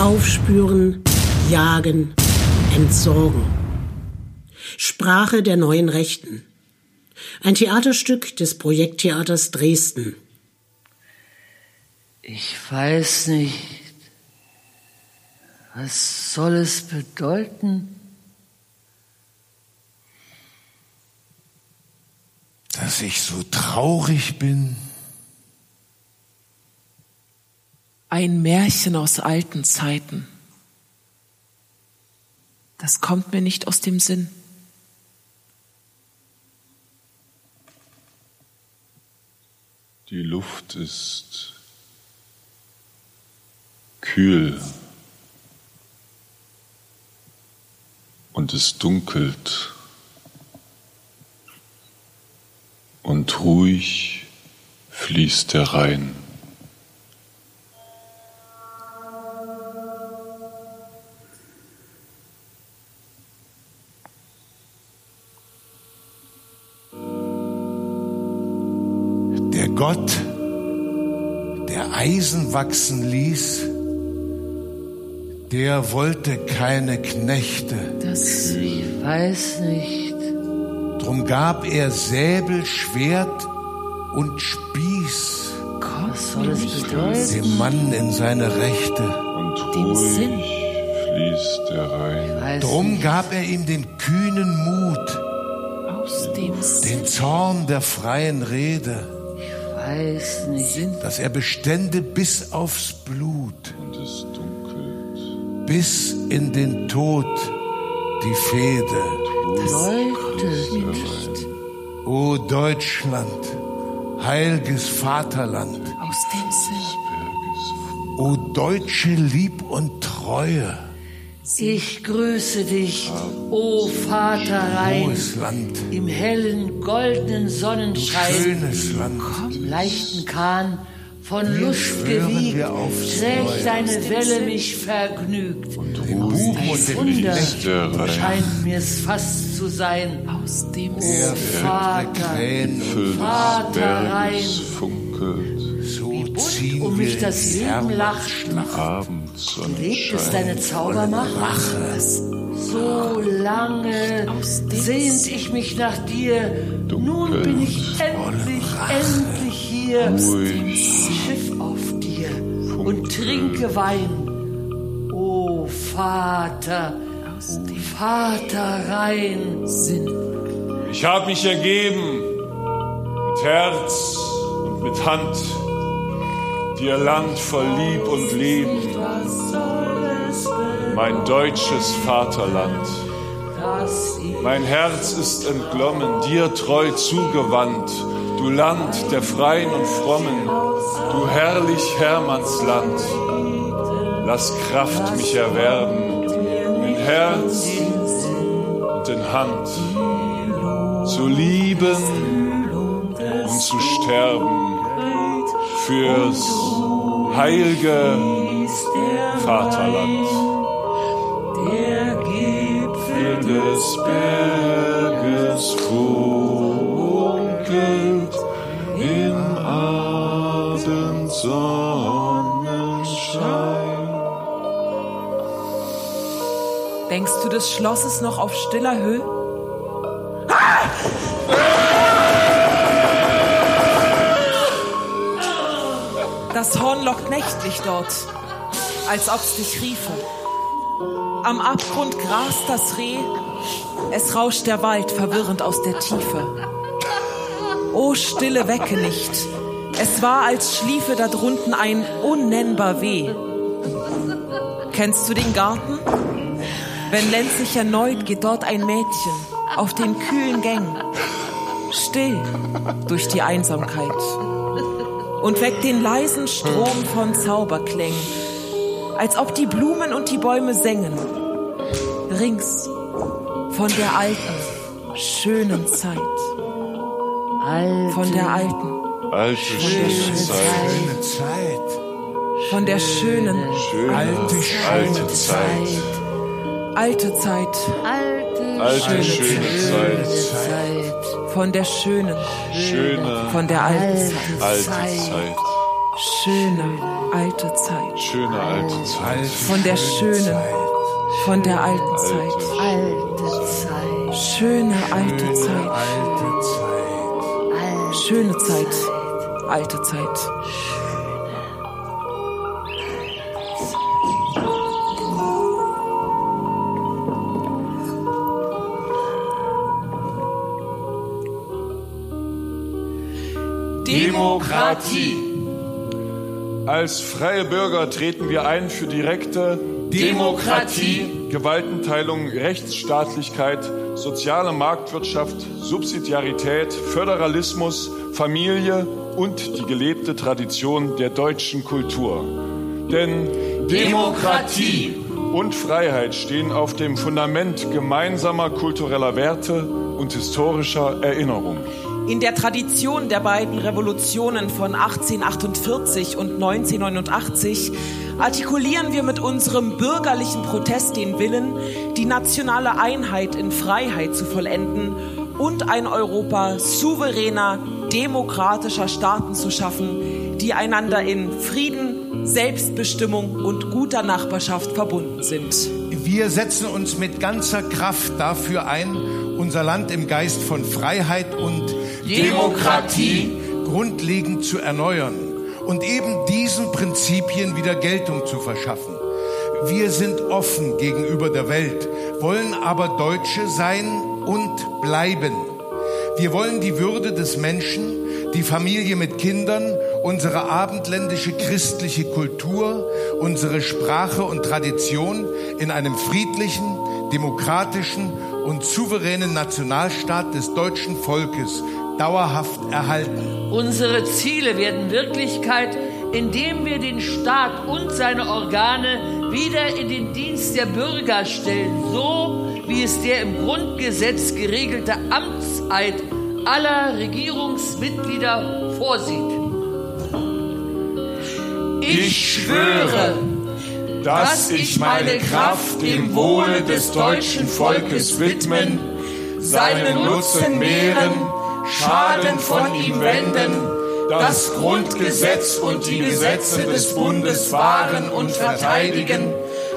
Aufspüren, jagen, entsorgen. Sprache der neuen Rechten. Ein Theaterstück des Projekttheaters Dresden. Ich weiß nicht, was soll es bedeuten? Dass ich so traurig bin. Ein Märchen aus alten Zeiten. Das kommt mir nicht aus dem Sinn. Die Luft ist kühl und es dunkelt und ruhig fließt der Rhein. Eisen wachsen ließ, der wollte keine Knechte. Das, ich weiß nicht. Drum gab er Säbel, Schwert und Spieß Was soll es bedeuten? dem Mann in seine Rechte. Und Dem ruhig Sinn. fließt der Rhein. Weiß Drum nicht. gab er ihm den kühnen Mut, Aus dem Sinn. den Zorn der freien Rede, weiß nicht. dass er bestände bis aufs Blut, Und es dunkelt. bis in den Tod die Fehde. O Deutschland, heilges Vaterland, Aus dem Sinn. o deutsche Lieb und Treue, Ich grüße dich, o Vater Rhein, hohes Land, im hellen goldenen Sonnenschein, schönes Land. Leichten Kahn von Lust gewiegt, trägt deine Welle mich vergnügt. Den Buben und den Wunder scheint mir's fast zu sein. Aus dem der Sinn. Vater, Vater Berges funkelt. so bunt ziehen um mich das Leben lacht. Lebt es deine Zaubermacht? So lange sehnt ich mich nach dir. Nun bin ich endlich, endlich Ruhig Schiff auf dir und trinke Wein. O Vater, Vater rein. Sinn. Ich habe mich ergeben mit Herz und mit Hand, dir Land voll Lieb und Leben, mein deutsches Vaterland. Mein Herz ist entglommen, dir treu zugewandt, du Land der Freien und Frommen, du herrlich Hermannsland. Lass Kraft mich erwerben, in Herz und in Hand zu lieben und zu sterben fürs heilige Vaterland. Der Gipfel des Berges funkelt Abendsonnenschein. Denkst du des Schlosses noch auf stiller Höhe? Das Horn lockt nächtlich dort, als ob's dich riefe. Am Abgrund grast das Reh, es rauscht der Wald verwirrend aus der Tiefe. O Stille wecke nicht, es war, als schliefe da drunten ein unnennbar Weh. Kennst du den Garten? Wenn Lenz sich erneut, geht dort ein Mädchen auf den kühlen Gängen, still durch die Einsamkeit und weckt den leisen Strom von Zauberklängen, als ob die Blumen und die Bäume sängen, rings von der alten, schönen Zeit, von der alten, Alte schöne Zeit, Schöne Zeit, von der schönen, schöne Alte, alte Zeit, alte Zeit, alte, alte schöne schöne Zeit, Zeit, von der schönen, schöne von der alten Zeit, alte Zeit, Schöne alte Zeit. Schöne alte Zeit. Von der schönen, von der alten Zeit. Alte Zeit. Schöne alte Zeit. Alte Zeit. Schöne Zeit. Alte Zeit. Demokratie. Als freie Bürger treten wir ein für direkte Demokratie, Gewaltenteilung, Rechtsstaatlichkeit, soziale Marktwirtschaft, Subsidiarität, Föderalismus, Familie und die gelebte Tradition der deutschen Kultur. Denn Demokratie und Freiheit stehen auf dem Fundament gemeinsamer kultureller Werte und historischer Erinnerung. In der Tradition der beiden Revolutionen von 1848 und 1989 artikulieren wir mit unserem bürgerlichen Protest den Willen, die nationale Einheit in Freiheit zu vollenden und ein Europa souveräner, demokratischer Staaten zu schaffen, die einander in Frieden, Selbstbestimmung und guter Nachbarschaft verbunden sind. Wir setzen uns mit ganzer Kraft dafür ein, unser Land im Geist von Freiheit und Demokratie grundlegend zu erneuern und eben diesen Prinzipien wieder Geltung zu verschaffen. Wir sind offen gegenüber der Welt, wollen aber Deutsche sein und bleiben. Wir wollen die Würde des Menschen, die Familie mit Kindern, unsere abendländische christliche Kultur, unsere Sprache und Tradition in einem friedlichen, demokratischen und souveränen Nationalstaat des deutschen Volkes dauerhaft erhalten. Unsere Ziele werden Wirklichkeit, indem wir den Staat und seine Organe wieder in den Dienst der Bürger stellen, so wie es der im Grundgesetz geregelte Amtseid aller Regierungsmitglieder vorsieht. Ich schwöre, dass ich meine Kraft dem Wohle des deutschen Volkes widmen, seinen Nutzen mehren, Schaden von ihm wenden, das Grundgesetz und die Gesetze des Bundes wahren und verteidigen,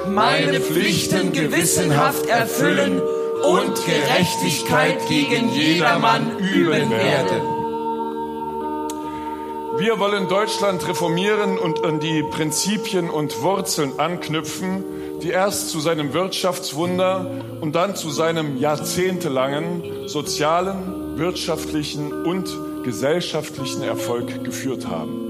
meine Pflichten gewissenhaft erfüllen und Gerechtigkeit gegen jedermann üben werde. Wir wollen Deutschland reformieren und an die Prinzipien und Wurzeln anknüpfen, die erst zu seinem Wirtschaftswunder und dann zu seinem jahrzehntelangen sozialen, wirtschaftlichen und gesellschaftlichen Erfolg geführt haben.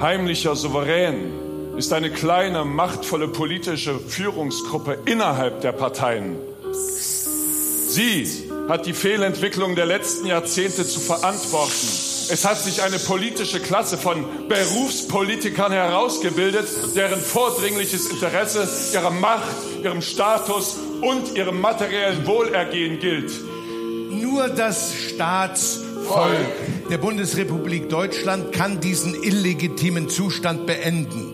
Heimlicher Souverän ist eine kleine, machtvolle politische Führungsgruppe innerhalb der Parteien. Sie hat die Fehlentwicklung der letzten Jahrzehnte zu verantworten. Es hat sich eine politische Klasse von Berufspolitikern herausgebildet, deren vordringliches Interesse ihrer Macht, ihrem Status und ihrem materiellen Wohlergehen gilt. Nur das Staatsvolk der Bundesrepublik Deutschland kann diesen illegitimen Zustand beenden.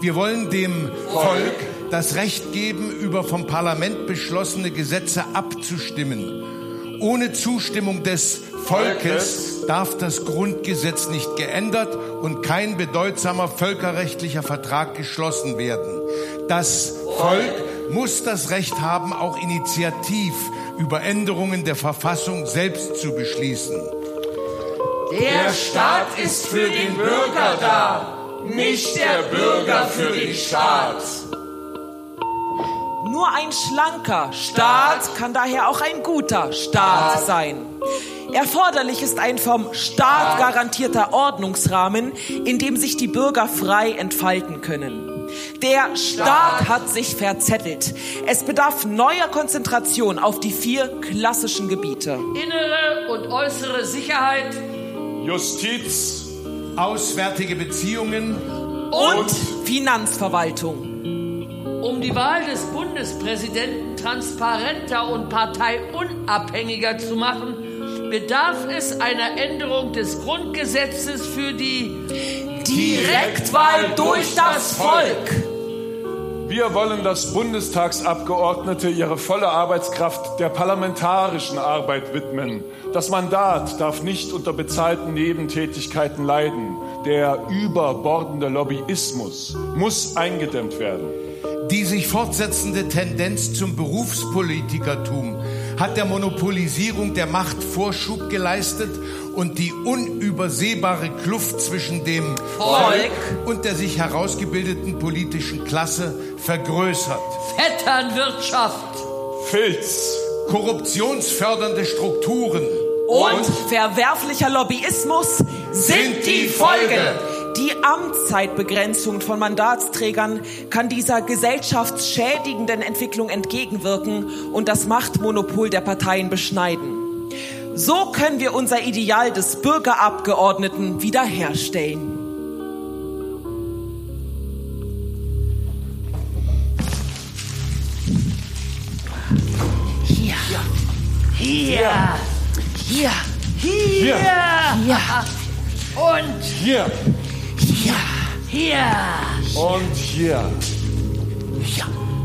Wir wollen dem Volk das Recht geben, über vom Parlament beschlossene Gesetze abzustimmen. Ohne Zustimmung des Volkes darf das Grundgesetz nicht geändert und kein bedeutsamer völkerrechtlicher Vertrag geschlossen werden. Das Volk muss das Recht haben, auch initiativ über Änderungen der Verfassung selbst zu beschließen. Der Staat ist für den Bürger da, nicht der Bürger für den Staat. Nur ein schlanker Staat kann daher auch ein guter Staat sein. Erforderlich ist ein vom Staat garantierter Ordnungsrahmen, in dem sich die Bürger frei entfalten können. Der Staat hat sich verzettelt. Es bedarf neuer Konzentration auf die vier klassischen Gebiete. Innere und äußere Sicherheit Justiz, Auswärtige Beziehungen, Und Finanzverwaltung. Um die Wahl des Bundespräsidenten transparenter und parteiunabhängiger zu machen, bedarf es einer Änderung des Grundgesetzes für die Direktwahl durch das Volk. Wir wollen, dass Bundestagsabgeordnete ihre volle Arbeitskraft der parlamentarischen Arbeit widmen. Das Mandat darf nicht unter bezahlten Nebentätigkeiten leiden. Der überbordende Lobbyismus muss eingedämmt werden. Die sich fortsetzende Tendenz zum Berufspolitikertum hat der Monopolisierung der Macht Vorschub geleistet und die unübersehbare Kluft zwischen dem Volk und der sich herausgebildeten politischen Klasse vergrößert. Vetternwirtschaft Filz, Korruptionsfördernde Strukturen Und verwerflicher Lobbyismus sind die Folge. Die Amtszeitbegrenzung von Mandatsträgern kann dieser gesellschaftsschädigenden Entwicklung entgegenwirken und das Machtmonopol der Parteien beschneiden. So können wir unser Ideal des Bürgerabgeordneten wiederherstellen. hier, hier, hier, hier, Hier. und hier hier. und hier. Kultur.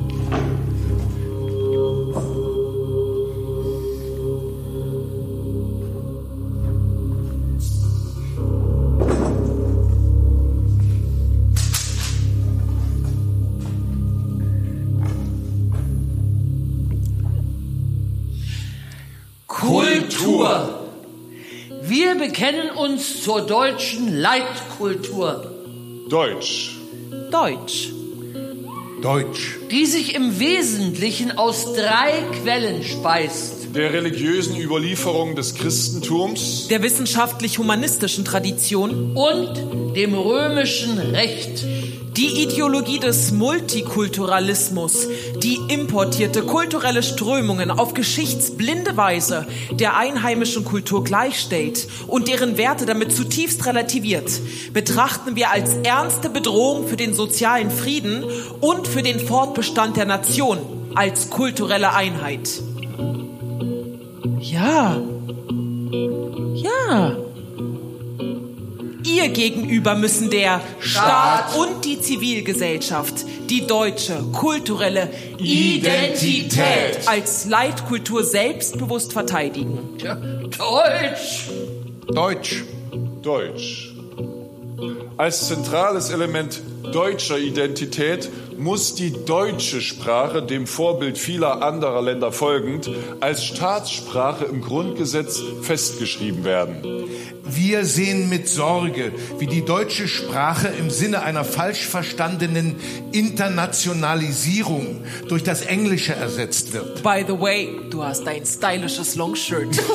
Uns zur deutschen Leitkultur, Deutsch, Deutsch. Deutsch. die sich im Wesentlichen aus drei Quellen speist. der religiösen Überlieferung des Christentums, Der wissenschaftlich-humanistischen Tradition. und dem römischen Recht. Die Ideologie des Multikulturalismus, die importierte kulturelle Strömungen auf geschichtsblinde Weise der einheimischen Kultur gleichstellt und deren Werte damit zutiefst relativiert, betrachten wir als ernste Bedrohung für den sozialen Frieden und für den Fortbestand der Nation als kulturelle Einheit. Ja. Ja. Ihr gegenüber müssen der Staat und die Zivilgesellschaft die deutsche kulturelle Identität als Leitkultur selbstbewusst verteidigen. Deutsch. Deutsch. Deutsch. Als zentrales Element deutscher Identität muss die deutsche Sprache dem Vorbild vieler anderer Länder folgend als Staatssprache im Grundgesetz festgeschrieben werden. Wir sehen mit Sorge, wie die deutsche Sprache im Sinne einer falsch verstandenen Internationalisierung durch das Englische ersetzt wird. By the way, du hast ein stylisches Longshirt.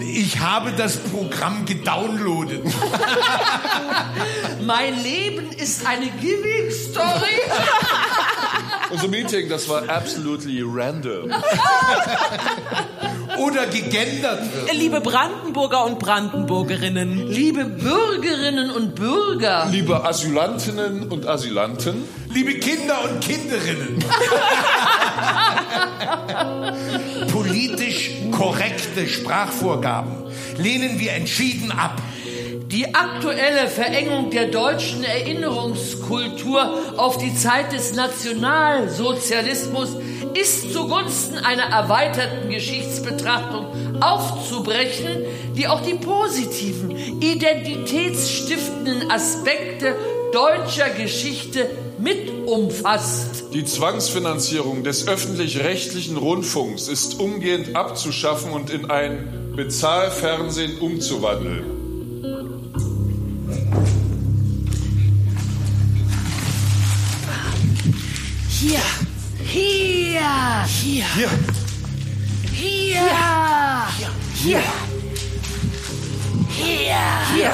Ich habe das Programm gedownloadet. Mein Leben ist eine Giving Story. Unser Meeting, das war absolutely random. Oder gegendert wird. Liebe Brandenburger und Brandenburgerinnen, Liebe Bürgerinnen und Bürger, Liebe Asylantinnen und Asylanten, Liebe Kinder und Kinderinnen. Politisch korrekte Sprachvorgaben lehnen wir entschieden ab. Die aktuelle Verengung der deutschen Erinnerungskultur auf die Zeit des Nationalsozialismus ist zugunsten einer erweiterten Geschichtsbetrachtung aufzubrechen, die auch die positiven, identitätsstiftenden Aspekte deutscher Geschichte mit umfasst. die Zwangsfinanzierung des öffentlich-rechtlichen Rundfunks ist umgehend abzuschaffen und in ein Bezahlfernsehen umzuwandeln. Hier, hier, hier, Hier, hier, hier, hier, hier,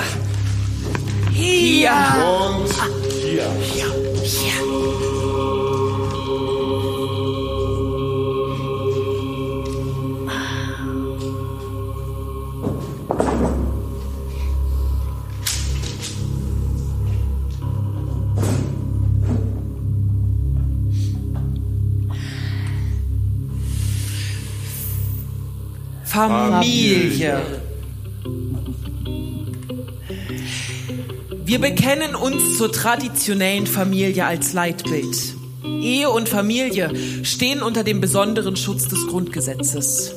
hier. und hier. Familie. Wir bekennen uns zur traditionellen Familie als Leitbild. Ehe und Familie stehen unter dem besonderen Schutz des Grundgesetzes.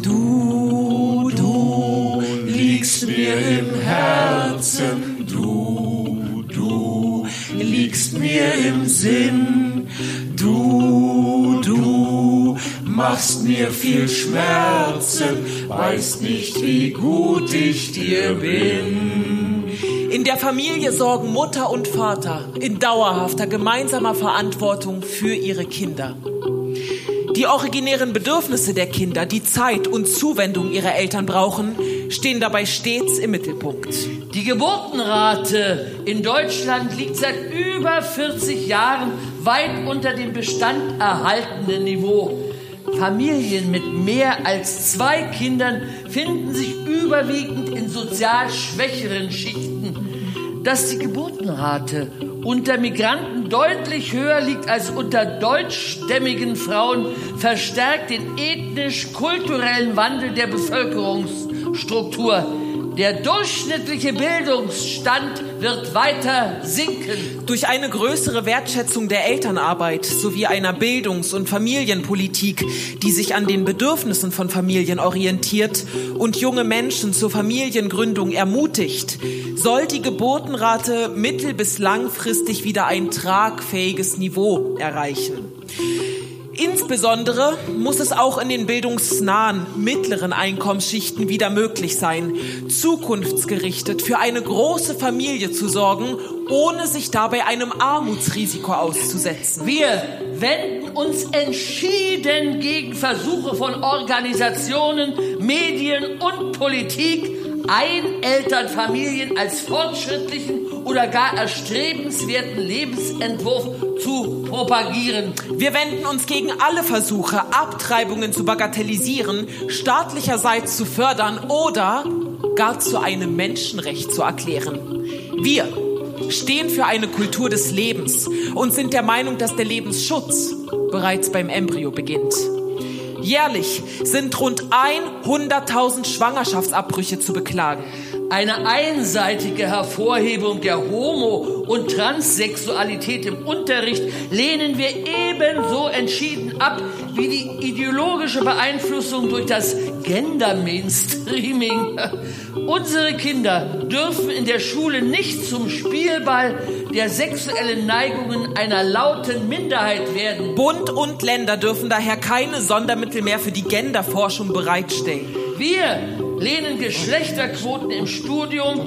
Du, du liegst mir im Herzen, du, du liegst mir im Sinn, du, du machst mir viel Schmerzen, weißt nicht, wie gut ich dir bin. In der Familie sorgen Mutter und Vater in dauerhafter gemeinsamer Verantwortung für ihre Kinder. Die originären Bedürfnisse der Kinder, die Zeit und Zuwendung ihrer Eltern brauchen, stehen dabei stets im Mittelpunkt. Die Geburtenrate in Deutschland liegt seit über 40 Jahren weit unter dem Bestand erhaltenen Niveau. Familien mit mehr als zwei Kindern finden sich überwiegend in sozial schwächeren Schichten. Dass die Geburtenrate unter Migranten deutlich höher liegt als unter deutschstämmigen Frauen, verstärkt den ethnisch-kulturellen Wandel der Bevölkerungsstruktur. Der durchschnittliche Bildungsstand wird weiter sinken. Durch eine größere Wertschätzung der Elternarbeit sowie einer Bildungs- und Familienpolitik, die sich an den Bedürfnissen von Familien orientiert und junge Menschen zur Familiengründung ermutigt, soll die Geburtenrate mittel- bis langfristig wieder ein tragfähiges Niveau erreichen. Insbesondere muss es auch in den bildungsnahen mittleren Einkommensschichten wieder möglich sein, zukunftsgerichtet für eine große Familie zu sorgen, ohne sich dabei einem Armutsrisiko auszusetzen. Wir wenden uns entschieden gegen Versuche von Organisationen, Medien und Politik, Einelternfamilien als fortschrittlichen oder gar erstrebenswerten Lebensentwurf zu propagieren. Wir wenden uns gegen alle Versuche, Abtreibungen zu bagatellisieren, staatlicherseits zu fördern oder gar zu einem Menschenrecht zu erklären. Wir stehen für eine Kultur des Lebens und sind der Meinung, dass der Lebensschutz bereits beim Embryo beginnt. Jährlich sind rund 100.000 Schwangerschaftsabbrüche zu beklagen. Eine einseitige Hervorhebung der Homo- und Transsexualität im Unterricht lehnen wir ebenso entschieden ab wie die ideologische Beeinflussung durch das Gender-Mainstreaming. Unsere Kinder dürfen in der Schule nicht zum Spielball der sexuellen Neigungen einer lauten Minderheit werden. Bund und Länder dürfen daher keine Sondermittel mehr für die Genderforschung bereitstellen. Wir lehnen Geschlechterquoten im Studium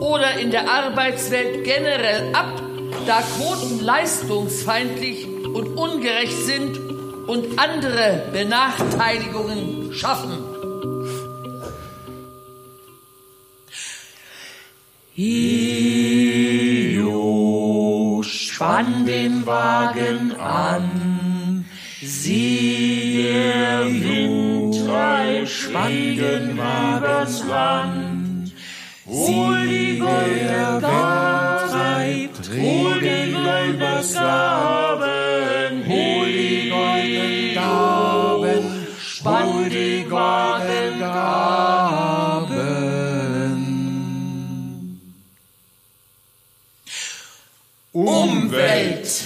oder in der Arbeitswelt generell ab, da Quoten leistungsfeindlich und ungerecht sind und andere Benachteiligungen schaffen. Io, spann den Wagen an, sieh der Wind Schweigen übers Land. Hol die goldene treibt, hol den übers Gaben, hol die goldenen Gaben, spann die goldenen Gaben. Umwelt.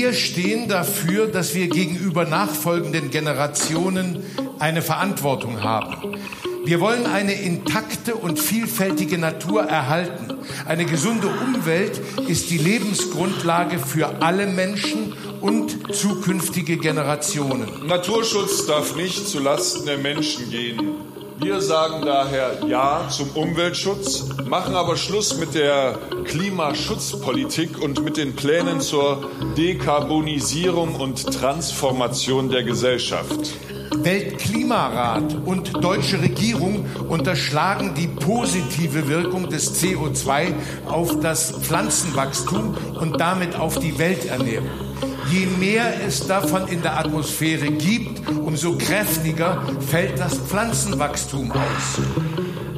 Wir stehen dafür, dass wir gegenüber nachfolgenden Generationen eine Verantwortung haben. Wir wollen eine intakte und vielfältige Natur erhalten. Eine gesunde Umwelt ist die Lebensgrundlage für alle Menschen und zukünftige Generationen. Naturschutz darf nicht zu Lasten der Menschen gehen. Wir sagen daher Ja zum Umweltschutz, machen aber Schluss mit der Klimaschutzpolitik und mit den Plänen zur Dekarbonisierung und Transformation der Gesellschaft. Weltklimarat und deutsche Regierung unterschlagen die positive Wirkung des CO2 auf das Pflanzenwachstum und damit auf die Welternährung. Je mehr es davon in der Atmosphäre gibt, umso kräftiger fällt das Pflanzenwachstum aus.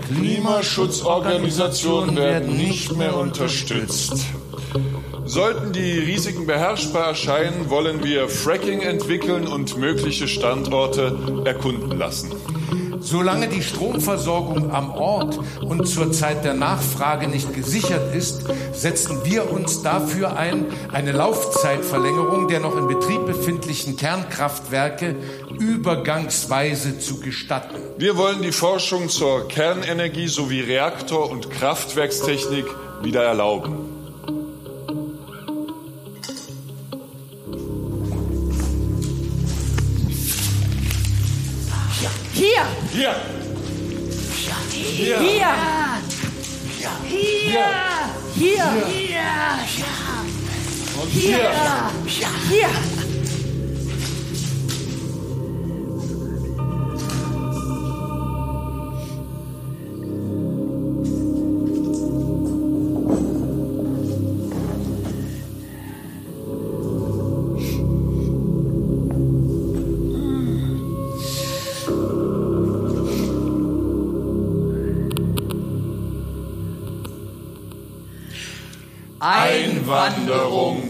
Klimaschutzorganisationen werden nicht mehr unterstützt. Sollten die Risiken beherrschbar erscheinen, wollen wir Fracking entwickeln und mögliche Standorte erkunden lassen. Solange die Stromversorgung am Ort und zur Zeit der Nachfrage nicht gesichert ist, setzen wir uns dafür ein, eine Laufzeitverlängerung der noch in Betrieb befindlichen Kernkraftwerke übergangsweise zu gestatten. Wir wollen die Forschung zur Kernenergie sowie Reaktor- und Kraftwerkstechnik wieder erlauben. Hier! Hier! Hier! Hier! Hier! Und hier! Hier! Einwanderung.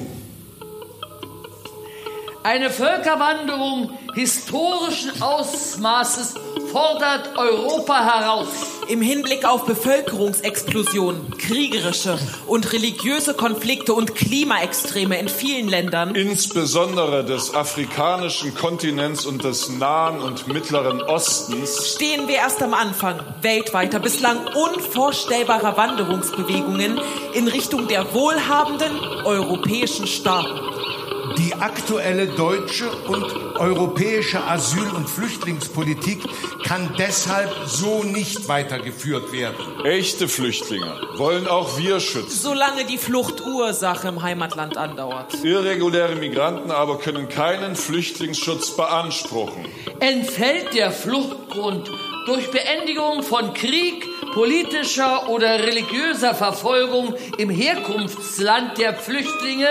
Eine Völkerwanderung historischen Ausmaßes fordert Europa heraus. Im Hinblick auf Bevölkerungsexplosionen, kriegerische und religiöse Konflikte und Klimaextreme in vielen Ländern Insbesondere des afrikanischen Kontinents und des Nahen und Mittleren Ostens stehen wir erst am Anfang weltweiter, bislang unvorstellbarer Wanderungsbewegungen in Richtung der wohlhabenden europäischen Staaten. Die aktuelle deutsche und europäische Asyl- und Flüchtlingspolitik kann deshalb so nicht weitergeführt werden. echte Flüchtlinge wollen auch wir schützen. Solange die Fluchtursache im Heimatland andauert. Irreguläre Migranten aber können keinen Flüchtlingsschutz beanspruchen. Entfällt der Fluchtgrund durch Beendigung von Krieg, politischer oder religiöser Verfolgung im Herkunftsland der Flüchtlinge,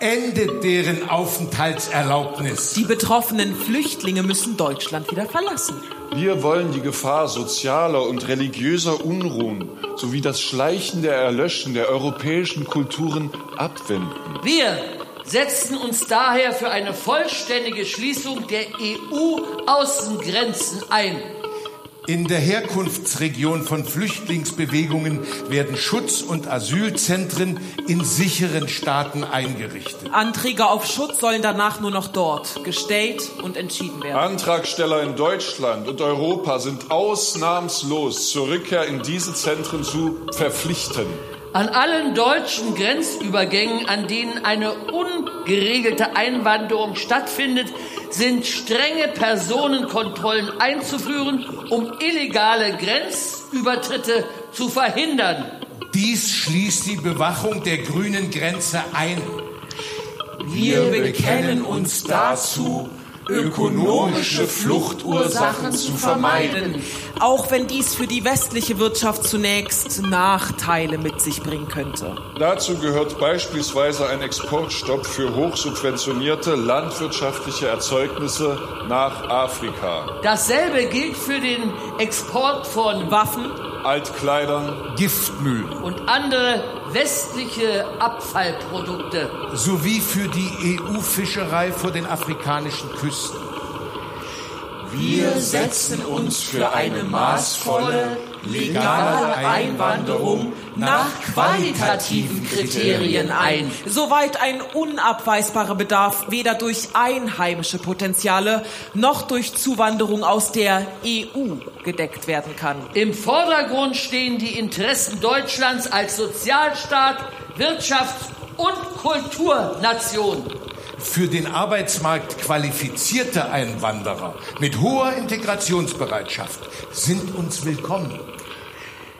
Endet deren Aufenthaltserlaubnis. Die betroffenen Flüchtlinge müssen Deutschland wieder verlassen. Wir wollen die Gefahr sozialer und religiöser Unruhen sowie das schleichende Erlöschen der europäischen Kulturen abwenden. Wir setzen uns daher für eine vollständige Schließung der EU-Außengrenzen ein. In der Herkunftsregion von Flüchtlingsbewegungen werden Schutz- und Asylzentren in sicheren Staaten eingerichtet. Anträge auf Schutz sollen danach nur noch dort gestellt und entschieden werden. Antragsteller in Deutschland und Europa sind ausnahmslos zur Rückkehr in diese Zentren zu verpflichten. An allen deutschen Grenzübergängen, an denen eine ungeregelte Einwanderung stattfindet, sind strenge Personenkontrollen einzuführen, um illegale Grenzübertritte zu verhindern. Dies schließt die Bewachung der grünen Grenze ein. Wir bekennen uns dazu, ökonomische Fluchtursachen zu vermeiden. Auch wenn dies für die westliche Wirtschaft zunächst Nachteile mit sich bringen könnte. Dazu gehört beispielsweise ein Exportstopp für hochsubventionierte landwirtschaftliche Erzeugnisse nach Afrika. Dasselbe gilt für den Export von Waffen, Altkleidern, Giftmüll und andere westliche Abfallprodukte. sowie für die EU-Fischerei vor den afrikanischen Küsten. Wir setzen uns für eine maßvolle, legale Einwanderung nach qualitativen Kriterien ein. soweit ein unabweisbarer Bedarf weder durch einheimische Potenziale noch durch Zuwanderung aus der EU gedeckt werden kann. Im Vordergrund stehen die Interessen Deutschlands als Sozialstaat, Wirtschafts- und Kulturnation. Für den Arbeitsmarkt qualifizierte Einwanderer mit hoher Integrationsbereitschaft sind uns willkommen.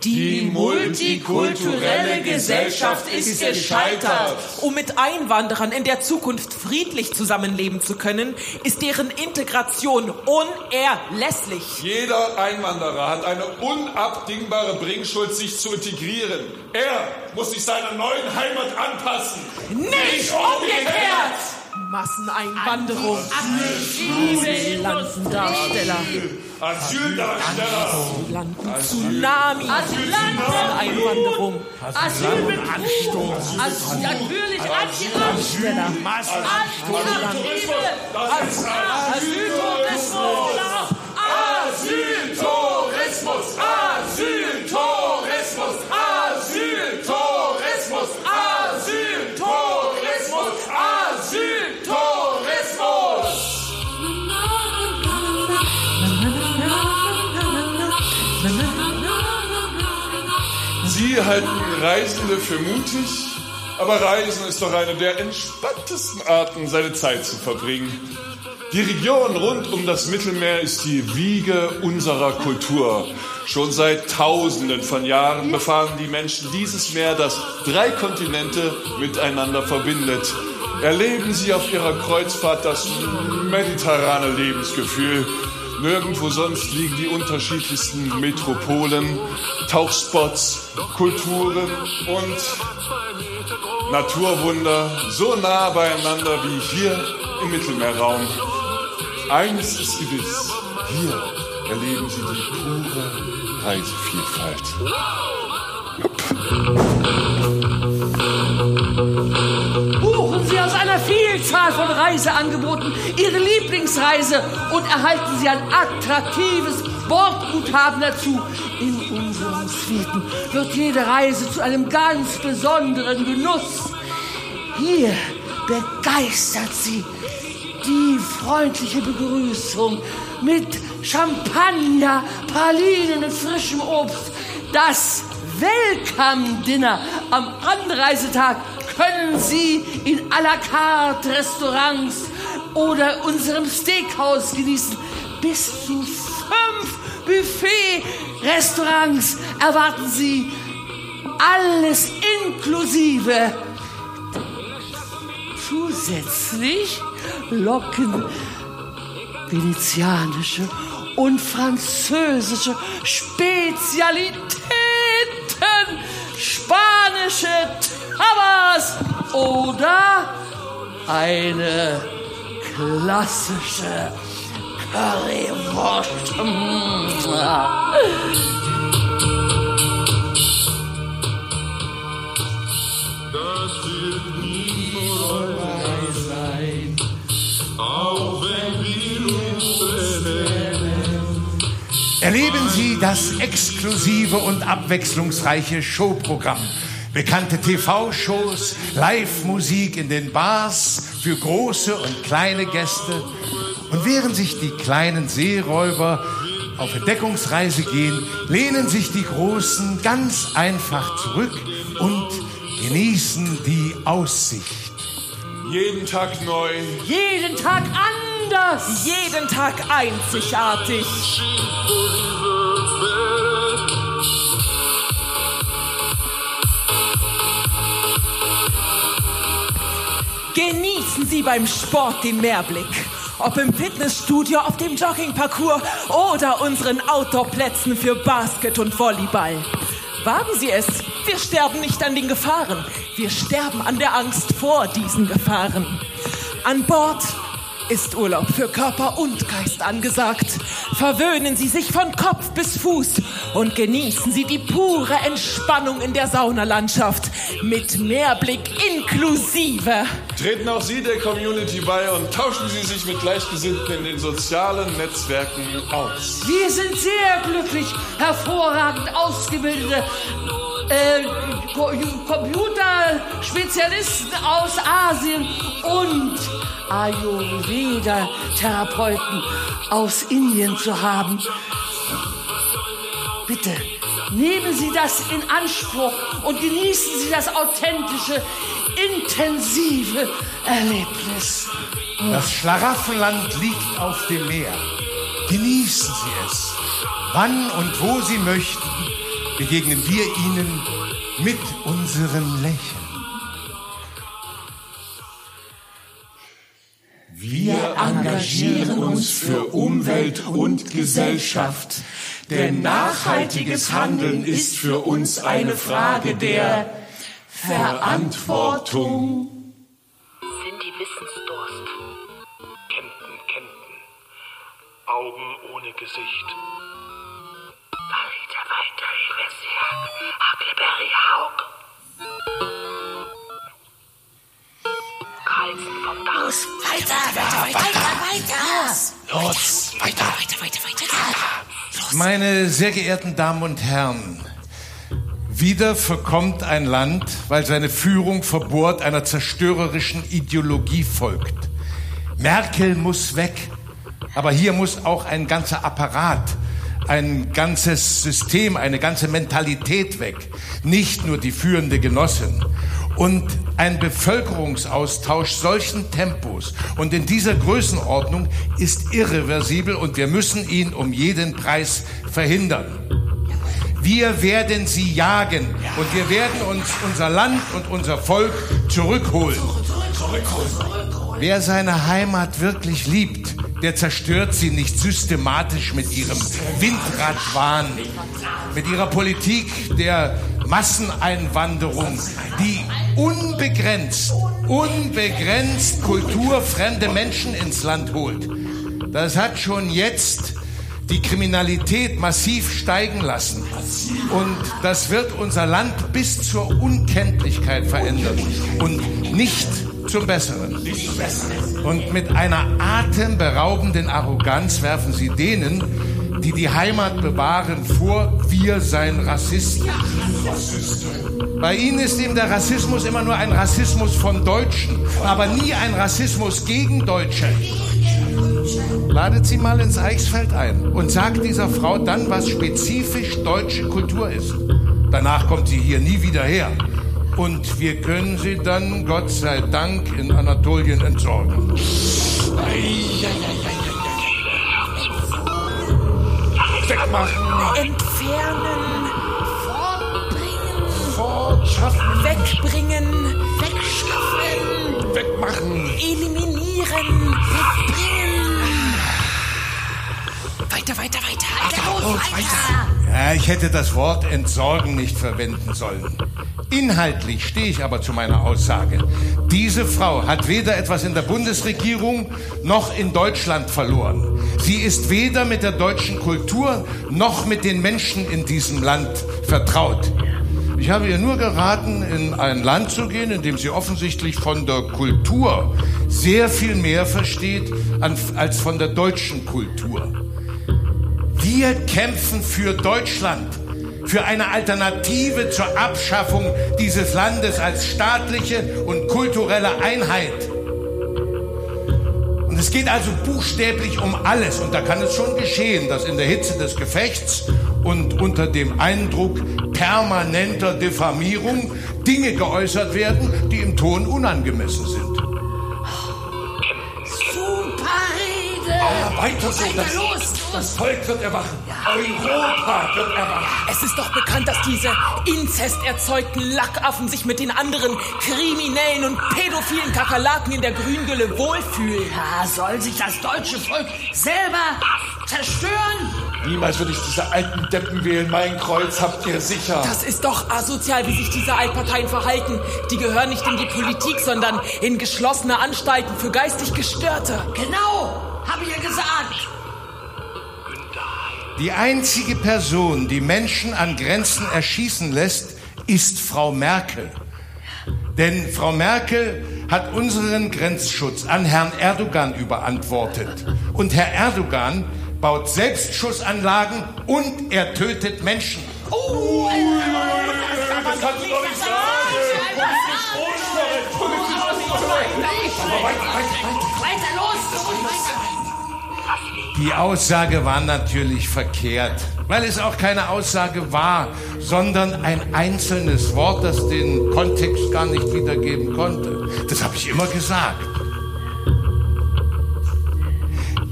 Die multikulturelle Gesellschaft ist gescheitert. Um mit Einwanderern in der Zukunft friedlich zusammenleben zu können, ist deren Integration unerlässlich. Jeder Einwanderer hat eine unabdingbare Bringschuld, sich zu integrieren. Er muss sich seiner neuen Heimat anpassen. Nicht umgekehrt! Masseneinwanderung. Asylantendarsteller. Asyldarsteller. Tsunami. Einwanderung. Asylbetrug, As natürlich Anti-Asyltourismus, Asyltourismus, Asyltourismus. Halten Reisende für mutig, aber Reisen ist doch eine der entspanntesten Arten, seine Zeit zu verbringen. Die Region rund um das Mittelmeer ist die Wiege unserer Kultur. Schon seit Tausenden von Jahren befahren die Menschen dieses Meer, das drei Kontinente miteinander verbindet. Erleben sie auf ihrer Kreuzfahrt das mediterrane Lebensgefühl. Nirgendwo sonst liegen die unterschiedlichsten Metropolen, Tauchspots, Kulturen und Naturwunder so nah beieinander wie hier im Mittelmeerraum. Eines ist gewiss, hier erleben Sie die pure Reisevielfalt. Buchen Vielzahl von Reiseangeboten Ihre Lieblingsreise und erhalten Sie ein attraktives Bordguthaben dazu. In unseren Suiten wird jede Reise zu einem ganz besonderen Genuss. Hier begeistert Sie die freundliche Begrüßung mit Champagner, Pralinen und frischem Obst. Das Welcome Dinner am Anreisetag können Sie in à la carte Restaurants oder unserem Steakhouse genießen. Bis zu fünf Buffet-Restaurants erwarten Sie. Alles inklusive. Zusätzlich locken venezianische und französische Spezialitäten, spanische Tabas oder eine klassische Currywurst. Das wird nie vorbei sein, auch wenn wir uns trennen. Erleben Sie das exklusive und abwechslungsreiche Showprogramm. Bekannte TV-Shows, Live-Musik in den Bars für große und kleine Gäste. Und während sich die kleinen Seeräuber auf Entdeckungsreise gehen, lehnen sich die Großen ganz einfach zurück und genießen die Aussicht. Jeden Tag neu, Jeden Tag anders. Jeden Tag einzigartig. Genießen Sie beim Sport den Mehrblick. Ob im Fitnessstudio, auf dem Joggingparcours oder unseren Outdoor-Plätzen für Basket und Volleyball. Wagen Sie es. Wir sterben nicht an den Gefahren. Wir sterben an der Angst vor diesen Gefahren. An Bord ist Urlaub für Körper und Geist angesagt. Verwöhnen Sie sich von Kopf bis Fuß und genießen Sie die pure Entspannung in der Saunalandschaft mit Mehrblick inklusive. Treten auch Sie der Community bei und tauschen Sie sich mit Gleichgesinnten in den sozialen Netzwerken aus. Wir sind sehr glücklich, hervorragend ausgebildete äh, Co- Computerspezialisten aus Asien und Ayurveda-Therapeuten aus Indien zu haben. Bitte, nehmen Sie das in Anspruch und genießen Sie das authentische, intensive Erlebnis. Das Schlaraffenland liegt auf dem Meer. Genießen Sie es. Wann und wo Sie möchten, begegnen wir Ihnen mit unserem Lächeln. Wir engagieren uns für Umwelt und Gesellschaft, denn nachhaltiges Handeln ist für uns eine Frage der Verantwortung. Cindy Wissensdurst. Kempten, Kempten. Augen ohne Gesicht. Weiter, weiter, Ilvesian. Huckleberry Haug. Carlsen vom Dach. Los, weiter, weiter, weiter, weiter. Los, Weiter, weiter, weiter, weiter. Meine sehr geehrten Damen und Herren, wieder verkommt ein Land, weil seine Führung verbohrt einer zerstörerischen Ideologie folgt. Merkel muss weg, aber hier muss auch ein ganzer Apparat ein ganzes System, eine ganze Mentalität weg. Nicht nur die führende Genossin. Und ein Bevölkerungsaustausch solchen Tempos und in dieser Größenordnung ist irreversibel und wir müssen ihn um jeden Preis verhindern. Wir werden sie jagen und wir werden uns unser Land und unser Volk zurückholen. Wer seine Heimat wirklich liebt, der zerstört sie nicht systematisch mit ihrem Windradwahn, mit ihrer Politik der Masseneinwanderung, die unbegrenzt, unbegrenzt kulturfremde Menschen ins Land holt. Das hat schon jetzt die Kriminalität massiv steigen lassen. Und das wird unser Land bis zur Unkenntlichkeit verändern und nicht zum Besseren. Und mit einer atemberaubenden Arroganz werfen sie denen, die die Heimat bewahren, vor, wir seien Rassisten. Bei ihnen ist eben der Rassismus immer nur ein Rassismus von Deutschen, aber nie ein Rassismus gegen Deutsche. Ladet sie mal ins Eichsfeld ein und sagt dieser Frau dann, was spezifisch deutsche Kultur ist. Danach kommt sie hier nie wieder her. Und wir können sie dann, Gott sei Dank, in Anatolien entsorgen. Wegmachen! Entfernen, Fortschaffen! wegbringen, Wegmachen! eliminieren, wegbringen. Weiter, weiter, weiter. Ja, ich hätte das Wort entsorgen nicht verwenden sollen. Inhaltlich stehe ich aber zu meiner Aussage. Diese Frau hat weder etwas in der Bundesregierung noch in Deutschland verloren. Sie ist weder mit der deutschen Kultur noch mit den Menschen in diesem Land vertraut. Ich habe ihr nur geraten, in ein Land zu gehen, in dem sie offensichtlich von der Kultur sehr viel mehr versteht als von der deutschen Kultur. Wir kämpfen für Deutschland, für eine Alternative zur Abschaffung dieses Landes als staatliche und kulturelle Einheit. Und es geht also buchstäblich um alles. Und da kann es schon geschehen, dass in der Hitze des Gefechts und unter dem Eindruck permanenter Diffamierung Dinge geäußert werden, die im Ton unangemessen sind. Super Rede! Ja, weiter so! Das, los, das Volk wird erwachen! Europa wird erwachen! Es ist doch bekannt, dass diese inzesterzeugten Lackaffen sich mit den anderen kriminellen und pädophilen Kakerlaken in der Grüngülle wohlfühlen. Ja, soll sich das deutsche Volk selber zerstören? Niemals würde ich diese alten Deppen wählen. Mein Kreuz habt ihr sicher. Das ist doch asozial, wie sich diese Altparteien verhalten. Die gehören nicht in die Politik, sondern in geschlossene Anstalten für geistig Gestörte. Genau, habe ich ja gesagt. Die einzige Person, die Menschen an Grenzen erschießen lässt, ist Frau Merkel. Denn Frau Merkel hat unseren Grenzschutz an Herrn Erdogan überantwortet. Und Herr Erdogan baut Selbstschussanlagen und er tötet Menschen. Das kannst du doch nicht sagen! Weiter los! Die Aussage war natürlich verkehrt, weil es auch keine Aussage war, sondern ein einzelnes Wort, das den Kontext gar nicht wiedergeben konnte. Das habe ich immer gesagt.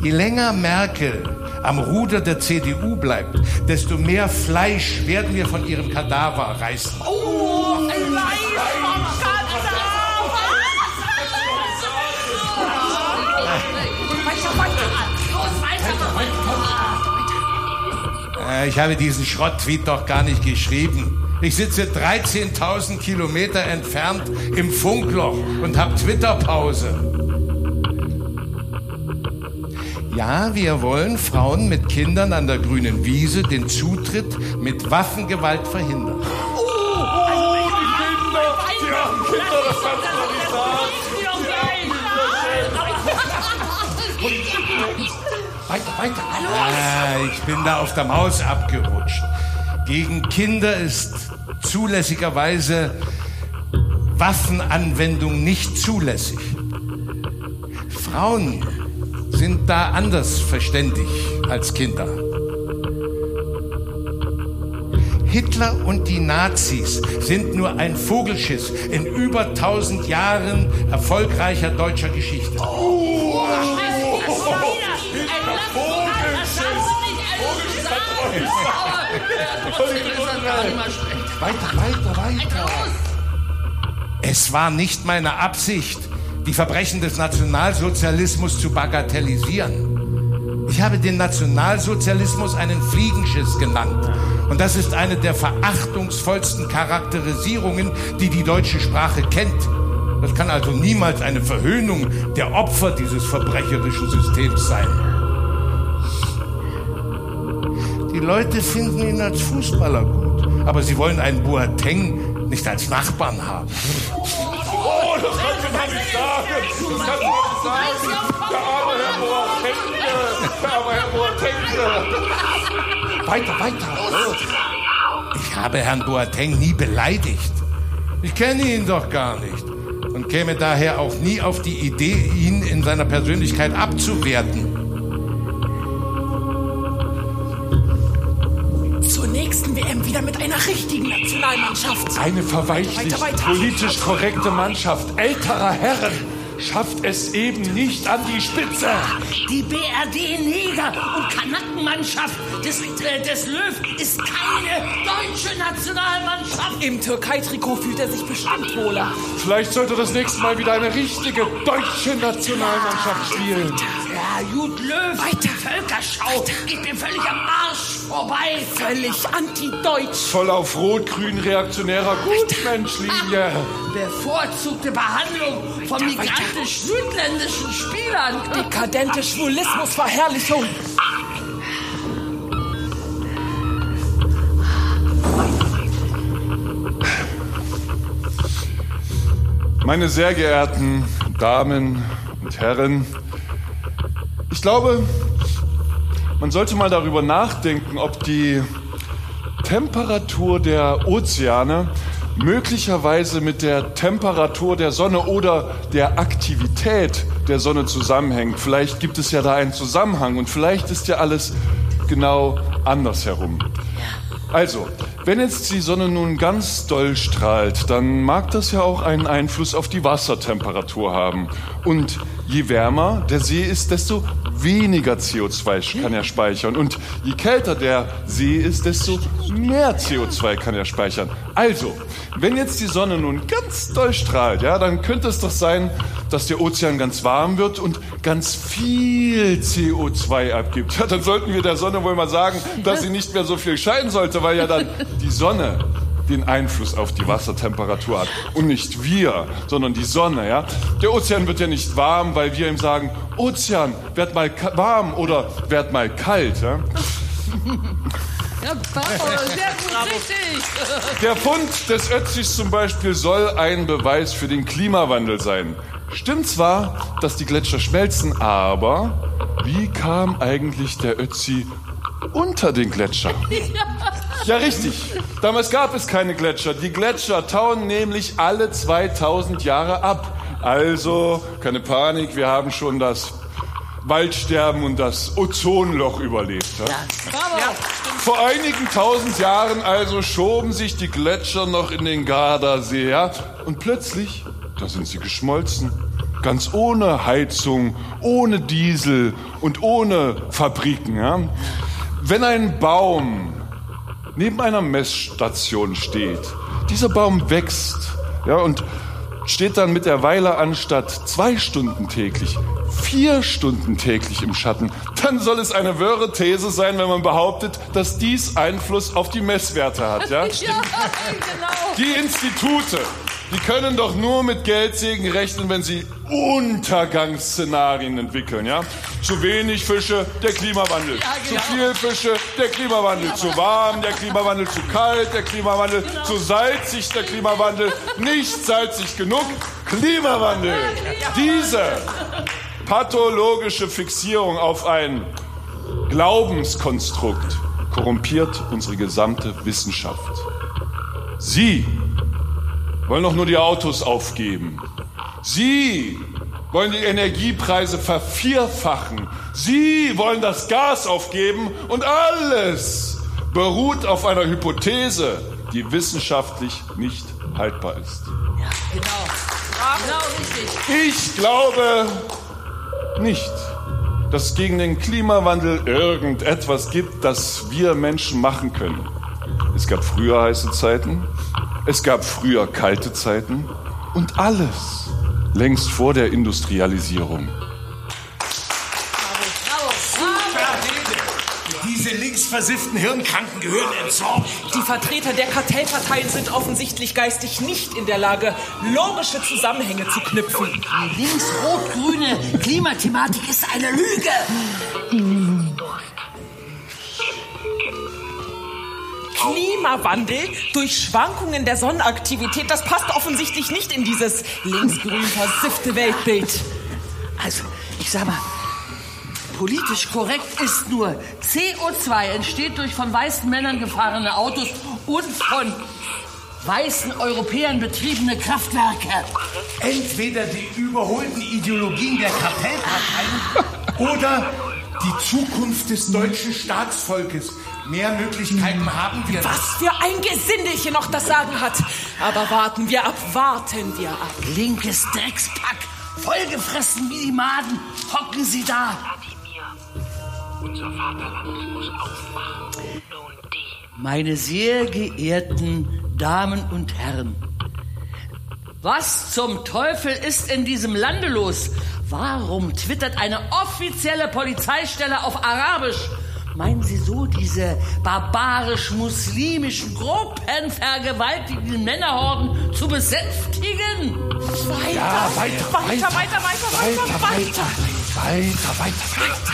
Je länger Merkel am Ruder der CDU bleibt, desto mehr Fleisch werden wir von ihrem Kadaver reißen. Äh, Ich habe diesen Schrott-Tweet doch gar nicht geschrieben. Ich sitze 13.000 Kilometer entfernt im Funkloch und habe Twitter-Pause. Ja, wir wollen Frauen mit Kindern an der grünen Wiese den Zutritt mit Waffengewalt verhindern. Die armen Kinder, das kannst du doch nicht sagen! Weiter, weiter. Ah, ich bin da auf der Maus abgerutscht. Gegen Kinder ist zulässigerweise Waffenanwendung nicht zulässig. Frauen sind da anders verständig als Kinder. Hitler und die Nazis sind nur ein Vogelschiss in über tausend Jahren erfolgreicher deutscher Geschichte. Oh, Weiter, weiter, weiter. Es war nicht meine Absicht, die Verbrechen des Nationalsozialismus zu bagatellisieren. Ich habe den Nationalsozialismus einen Fliegenschiss genannt. Und das ist eine der verachtungsvollsten Charakterisierungen, die die deutsche Sprache kennt. Das kann also niemals eine Verhöhnung der Opfer dieses verbrecherischen Systems sein. Die Leute finden ihn als Fußballer gut, aber sie wollen einen Boateng nicht als Nachbarn haben. Oh, das kannst du doch nicht sagen. Das kannst du doch nicht sagen. Der arme Herr Boateng. Der arme Herr Boateng. Weiter, weiter. Ich habe Herrn Boateng nie beleidigt. Ich kenne ihn doch gar nicht und käme daher auch nie auf die Idee, ihn in seiner Persönlichkeit abzuwerten. Nächsten WM wieder mit einer richtigen Nationalmannschaft. Eine verweichlicht Weiter, weiter. politisch korrekte Mannschaft älterer Herren schafft es eben nicht an die Spitze. Die BRD-Neger- und Kanackenmannschaft des, äh, des Löw ist keine deutsche Nationalmannschaft. Im Türkei-Trikot fühlt er sich bestimmt wohler. Vielleicht sollte das nächste Mal wieder eine richtige deutsche Nationalmannschaft spielen. Ja, Jud Löw, Weiter. Völkerschau, geht mir völlig am Arsch vorbei. Völlig anti-deutsch. Voll auf rot-grün reaktionärer Gutmenschlinie. Bevorzugte Behandlung von migrantisch-südländischen Spielern. Dekadente Schwulismusverherrlichung. Meine sehr geehrten Damen und Herren, ich glaube, man sollte mal darüber nachdenken, ob die Temperatur der Ozeane möglicherweise mit der Temperatur der Sonne oder der Aktivität der Sonne zusammenhängt. Vielleicht gibt es ja da einen Zusammenhang und vielleicht ist ja alles genau andersherum. Also, wenn jetzt die Sonne nun ganz doll strahlt, dann mag das ja auch einen Einfluss auf die Wassertemperatur haben. Und je wärmer der See ist, desto weniger CO2 kann er speichern. Und je kälter der See ist, desto mehr CO2 kann er speichern. Also, wenn jetzt die Sonne nun ganz doll strahlt, ja, dann könnte es doch sein, dass der Ozean ganz warm wird und ganz viel CO2 abgibt. Ja, dann sollten wir der Sonne wohl mal sagen, dass sie nicht mehr so viel scheinen sollte, weil ja dann die Sonne den Einfluss auf die Wassertemperatur hat. Und nicht wir, sondern die Sonne, ja. Der Ozean wird ja nicht warm, weil wir ihm sagen, Ozean, werd mal warm oder werd mal kalt, ja. Ja, bravo, sehr gut, richtig. Der Fund des Ötzis zum Beispiel soll ein Beweis für den Klimawandel sein. Stimmt zwar, dass die Gletscher schmelzen, aber wie kam eigentlich der Ötzi unter den Gletscher? Ja, richtig. Damals gab es keine Gletscher. Die Gletscher tauen nämlich alle 2000 Jahre ab. Also, keine Panik, wir haben schon das Waldsterben und das Ozonloch überlebt. Ja? Vor einigen tausend Jahren also schoben sich die Gletscher noch in den Gardasee. Ja? Und plötzlich, da sind sie geschmolzen. Ganz ohne Heizung, ohne Diesel und ohne Fabriken. Ja? Wenn ein Baum neben einer Messstation steht, dieser Baum wächst ja, und steht dann mit der Weile anstatt zwei Stunden täglich, vier Stunden täglich im Schatten, dann soll es eine wirre These sein, wenn man behauptet, dass dies Einfluss auf die Messwerte hat. Ja? Ja, genau. Die Institute, die können doch nur mit Geldsegen rechnen, wenn sie Untergangsszenarien entwickeln, ja? Zu wenig Fische, der Klimawandel. Ja, genau. Zu viel Fische, der Klimawandel. Zu warm, der Klimawandel. Zu kalt, der Klimawandel. Genau. Zu salzig, der Klimawandel. Nicht salzig genug, Klimawandel. Diese pathologische Fixierung auf ein Glaubenskonstrukt korrumpiert unsere gesamte Wissenschaft. Sie wollen doch nur die Autos aufgeben. Sie wollen die Energiepreise vervierfachen. Sie wollen das Gas aufgeben und alles, beruht auf einer Hypothese, die wissenschaftlich nicht haltbar ist. Ja, genau. Genau richtig. Ich glaube nicht, dass es gegen den Klimawandel irgendetwas gibt, das wir Menschen machen können. Es gab früher heiße Zeiten, es gab früher kalte Zeiten und alles längst vor der Industrialisierung. Diese linksversifften Hirnkranken gehören entsorgt. Die Vertreter der Kartellparteien sind offensichtlich geistig nicht in der Lage, logische Zusammenhänge zu knüpfen. Die links-rot-grüne Klimathematik ist eine Lüge. Klimawandel durch Schwankungen der Sonnenaktivität, das passt offensichtlich nicht in dieses linksgrün versiffte Weltbild. Also, ich sag mal, politisch korrekt ist nur, CO2 entsteht durch von weißen Männern gefahrene Autos und von weißen Europäern betriebene Kraftwerke. Entweder die überholten Ideologien der Kartellparteien oder die Zukunft des deutschen Staatsvolkes. Mehr Möglichkeiten haben wir. Was für ein Gesindelchen noch das Sagen hat. Aber warten wir ab, warten wir ab. Linkes Dreckspack, vollgefressen wie die Maden, hocken sie da. Wladimir, unser Vaterland muss aufwachen. Nun die. Meine sehr geehrten Damen und Herren, was zum Teufel ist in diesem Lande los? Warum twittert eine offizielle Polizeistelle auf Arabisch? Meinen Sie so, diese barbarisch-muslimischen Gruppen vergewaltigenden Männerhorden zu besänftigen? Weiter, Ja, weiter, weiter, weiter, weiter, weiter, weiter, weiter. Weiter, weiter, weiter.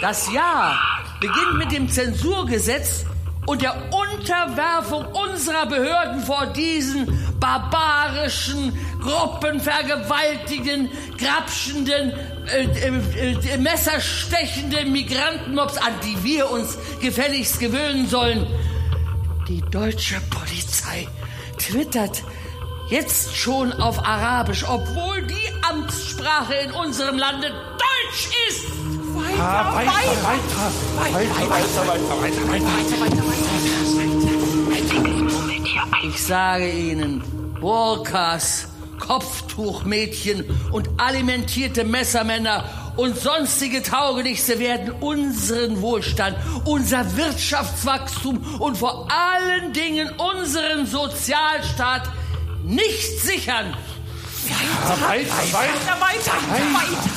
Das Jahr beginnt mit dem Zensurgesetz und der Unterwerfung unserer Behörden vor diesen barbarischen, gruppenvergewaltigenden, grapschenden, äh, äh, äh, messerstechenden Migrantenmobs, an die wir uns gefälligst gewöhnen sollen. Die deutsche Polizei twittert jetzt schon auf Arabisch, obwohl die Amtssprache in unserem Lande Deutsch ist. Ah, weiter, weiter, weiter, weiter, weiter, weiter, weiter. Ich sage Ihnen, Burkas, Kopftuchmädchen und alimentierte Messermänner und sonstige Taugenichtse werden unseren Wohlstand, unser Wirtschaftswachstum und vor allen Dingen unseren Sozialstaat nicht sichern. Weiter, weiter, Weiter, weiter, weiter.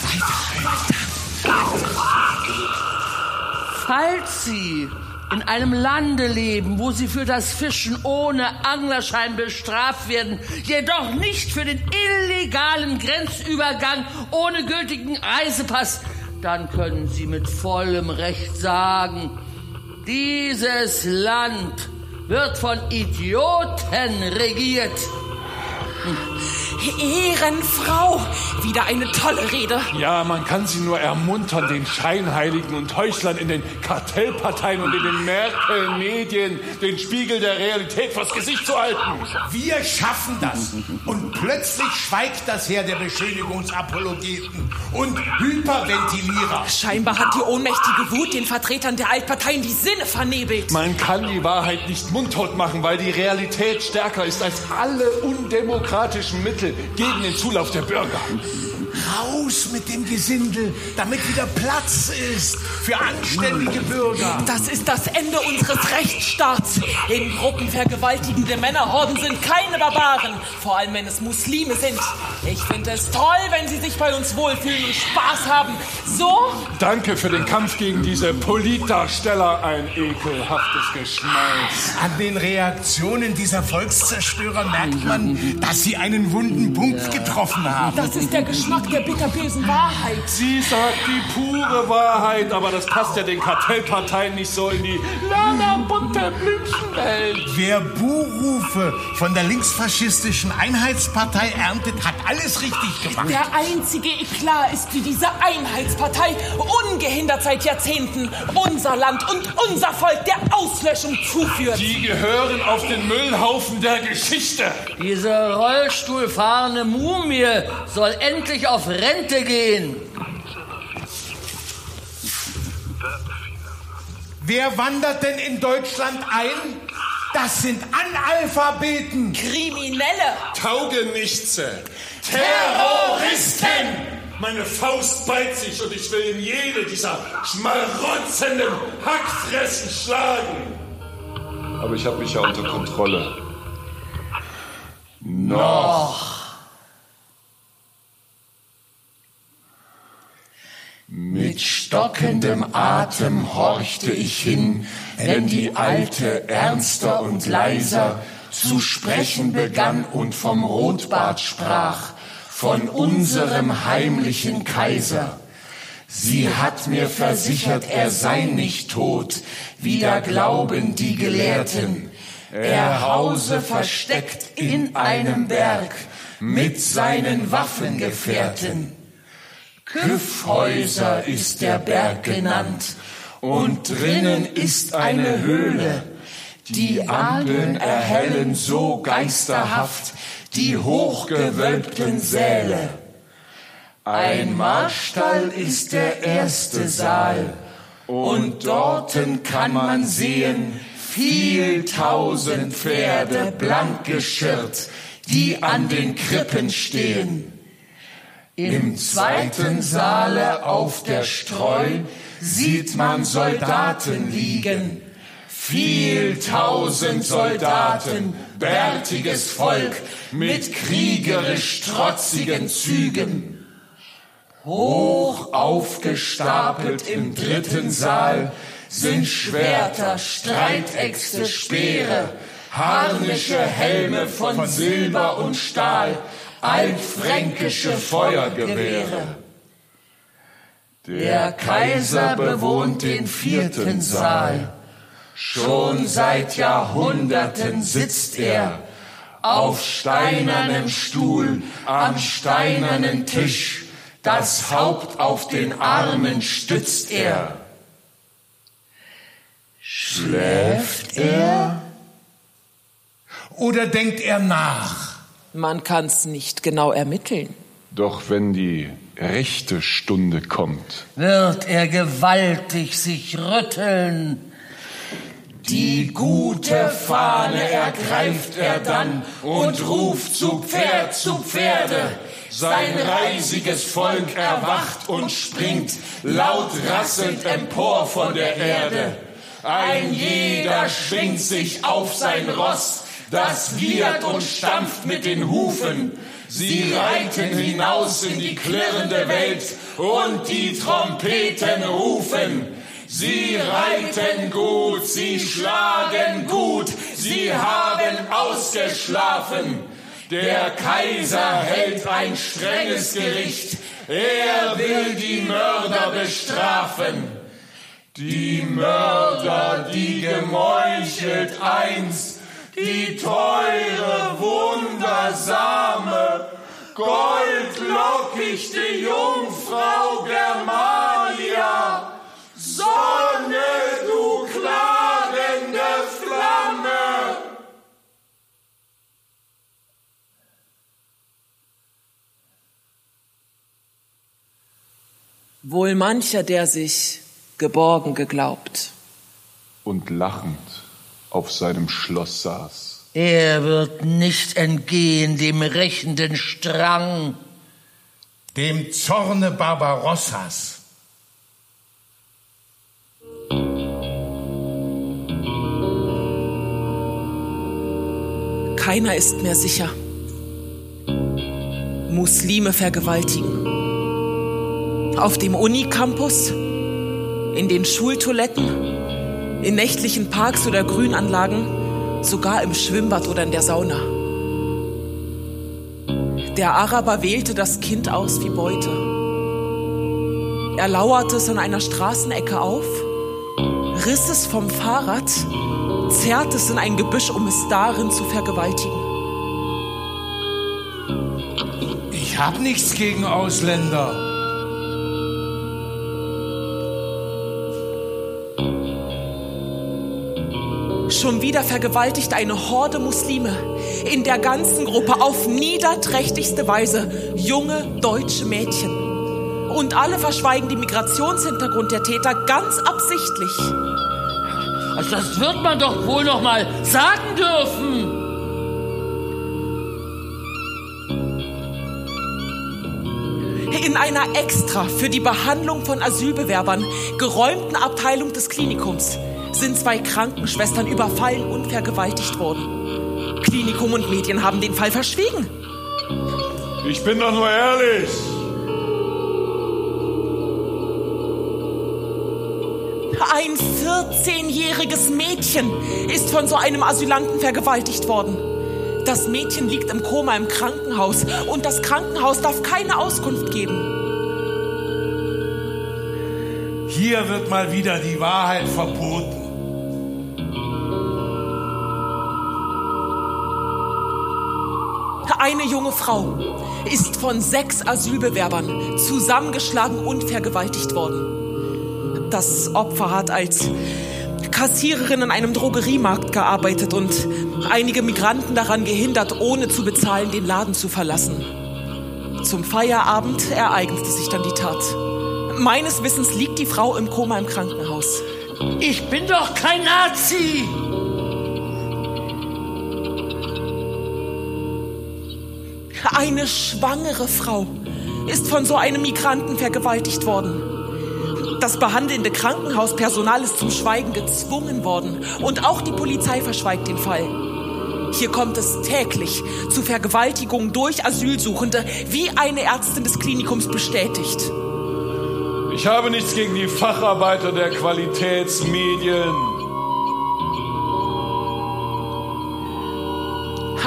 Falls Sie in einem Lande leben, wo Sie für das Fischen ohne Anglerschein bestraft werden, jedoch nicht für den illegalen Grenzübergang ohne gültigen Reisepass, dann können Sie mit vollem Recht sagen, dieses Land wird von Idioten regiert. Ehrenfrau, wieder eine tolle Rede. Ja, man kann sie nur ermuntern, den Scheinheiligen und Heuchlern in den Kartellparteien und in den Merkel-Medien den Spiegel der Realität vors Gesicht zu halten. Wir schaffen das. Und plötzlich schweigt das Heer der Beschönigungsapologeten und Hyperventilierer. Scheinbar hat die ohnmächtige Wut den Vertretern der Altparteien die Sinne vernebelt. Man kann die Wahrheit nicht mundtot machen, weil die Realität stärker ist als alle undemokratischen Mittel gegen den Zulauf der Bürger. Raus mit dem Gesindel, damit wieder Platz ist für anständige Bürger. Das ist das Ende unseres Rechtsstaats. In Gruppen vergewaltigende Männerhorden sind keine Barbaren, vor allem wenn es Muslime sind. Ich finde es toll, wenn sie sich bei uns wohlfühlen und Spaß haben. So Danke für den Kampf gegen diese Politdarsteller, ein ekelhaftes Geschmeiß. An den Reaktionen dieser Volkszerstörer merkt man, dass sie einen wunden Punkt getroffen haben. Das ist der Geschmack der bitterbösen Wahrheit. Sie sagt die pure Wahrheit, aber das passt ja den Kartellparteien nicht so in die lala bunte Blümchenwelt. Wer Buhrufe von der linksfaschistischen Einheitspartei erntet, hat alles richtig gemacht. Der einzige Eklat ist, wie diese Einheitspartei ungehindert seit Jahrzehnten unser Land und unser Volk der Auslöschung zuführt. Die gehören auf den Müllhaufen der Geschichte. Diese Rollstuhlfahrende Mumie soll endlich auf Rente gehen. Wer wandert denn in Deutschland ein? Das sind Analphabeten. Kriminelle. Taugenichtse. Terroristen! Meine Faust beißt sich und ich will in jede dieser schmarotzenden Hackfressen schlagen. Aber ich habe mich ja unter Kontrolle. Noch. Mit stockendem Atem horchte ich hin, wenn die Alte ernster und leiser zu sprechen begann und vom Rotbart sprach, von unserem heimlichen Kaiser. Sie hat mir versichert, er sei nicht tot, wie da glauben die Gelehrten. Er hause versteckt in einem Berg mit seinen Waffengefährten. Küffhäuser ist der Berg genannt, und drinnen ist eine Höhle. Die Ampeln erhellen so geisterhaft die hochgewölbten Säle. Ein Marstall ist der erste Saal, und dorten kann man sehen viel tausend Pferde blank geschirrt, die an den Krippen stehen. Im zweiten Saale auf der Streu sieht man Soldaten liegen. Viel tausend Soldaten, bärtiges Volk mit kriegerisch trotzigen Zügen. Hoch aufgestapelt im dritten Saal sind Schwerter, Streitäxte, Speere, harnische Helme von Silber und Stahl, altfränkische Feuergewehre. Der Kaiser bewohnt den vierten Saal. Schon seit Jahrhunderten sitzt er auf steinernem Stuhl, am steinernen Tisch. Das Haupt auf den Armen stützt er. Schläft er? Oder denkt er nach? Man kann's nicht genau ermitteln. Doch wenn die rechte Stunde kommt, Wird er gewaltig sich rütteln. Die gute Fahne ergreift er dann und ruft zu Pferd, zu Pferde. Sein reisiges Volk erwacht und springt laut rasselnd empor von der Erde. Ein jeder schwingt sich auf sein Ross, das wiehert und stampft mit den Hufen. Sie reiten hinaus in die klirrende Welt und die Trompeten rufen. Sie reiten gut, sie schlagen gut, sie haben ausgeschlafen. Der Kaiser hält ein strenges Gericht, er will die Mörder bestrafen. Die Mörder, die gemeuchelt einst, die teure, wundersame, goldlockichte Jungfrau Germania. Sonne, du klagende Flamme! Wohl mancher, der sich geborgen geglaubt. und lachend auf seinem Schloss saß. Er wird nicht entgehen dem rächenden Strang. Dem Zorne Barbarossas. Keiner ist mehr sicher. Muslime vergewaltigen. Auf dem Unicampus, in den Schultoiletten, in nächtlichen Parks oder Grünanlagen, sogar im Schwimmbad oder in der Sauna. Der Araber wählte das Kind aus wie Beute. Er lauerte es an einer Straßenecke auf, riss es vom Fahrrad, zerrte es in ein Gebüsch, um es darin zu vergewaltigen. Ich hab nichts gegen Ausländer. Schon wieder vergewaltigt eine Horde Muslime in der ganzen Gruppe auf niederträchtigste Weise junge deutsche Mädchen. Und alle verschweigen den Migrationshintergrund der Täter ganz absichtlich. Also das wird man doch wohl noch mal sagen dürfen. In einer extra für die Behandlung von Asylbewerbern geräumten Abteilung des Klinikums sind zwei Krankenschwestern überfallen und vergewaltigt worden. Klinikum und Medien haben den Fall verschwiegen. Ich bin doch nur ehrlich. Ein 14-jähriges Mädchen ist von so einem Asylanten vergewaltigt worden. Das Mädchen liegt im Koma im Krankenhaus und das Krankenhaus darf keine Auskunft geben. Hier wird mal wieder die Wahrheit verboten. Eine junge Frau ist von sechs Asylbewerbern zusammengeschlagen und vergewaltigt worden. Das Opfer hat als Kassiererin in einem Drogeriemarkt gearbeitet und einige Migranten daran gehindert, ohne zu bezahlen, den Laden zu verlassen. Zum Feierabend ereignete sich dann die Tat. Meines Wissens liegt die Frau im Koma im Krankenhaus. Ich bin doch kein Nazi. Eine schwangere Frau ist von so einem Migranten vergewaltigt worden. Das behandelnde Krankenhauspersonal ist zum Schweigen gezwungen worden und auch die Polizei verschweigt den Fall. Hier kommt es täglich zu Vergewaltigungen durch Asylsuchende, wie eine Ärztin des Klinikums bestätigt. Ich habe nichts gegen die Facharbeiter der Qualitätsmedien.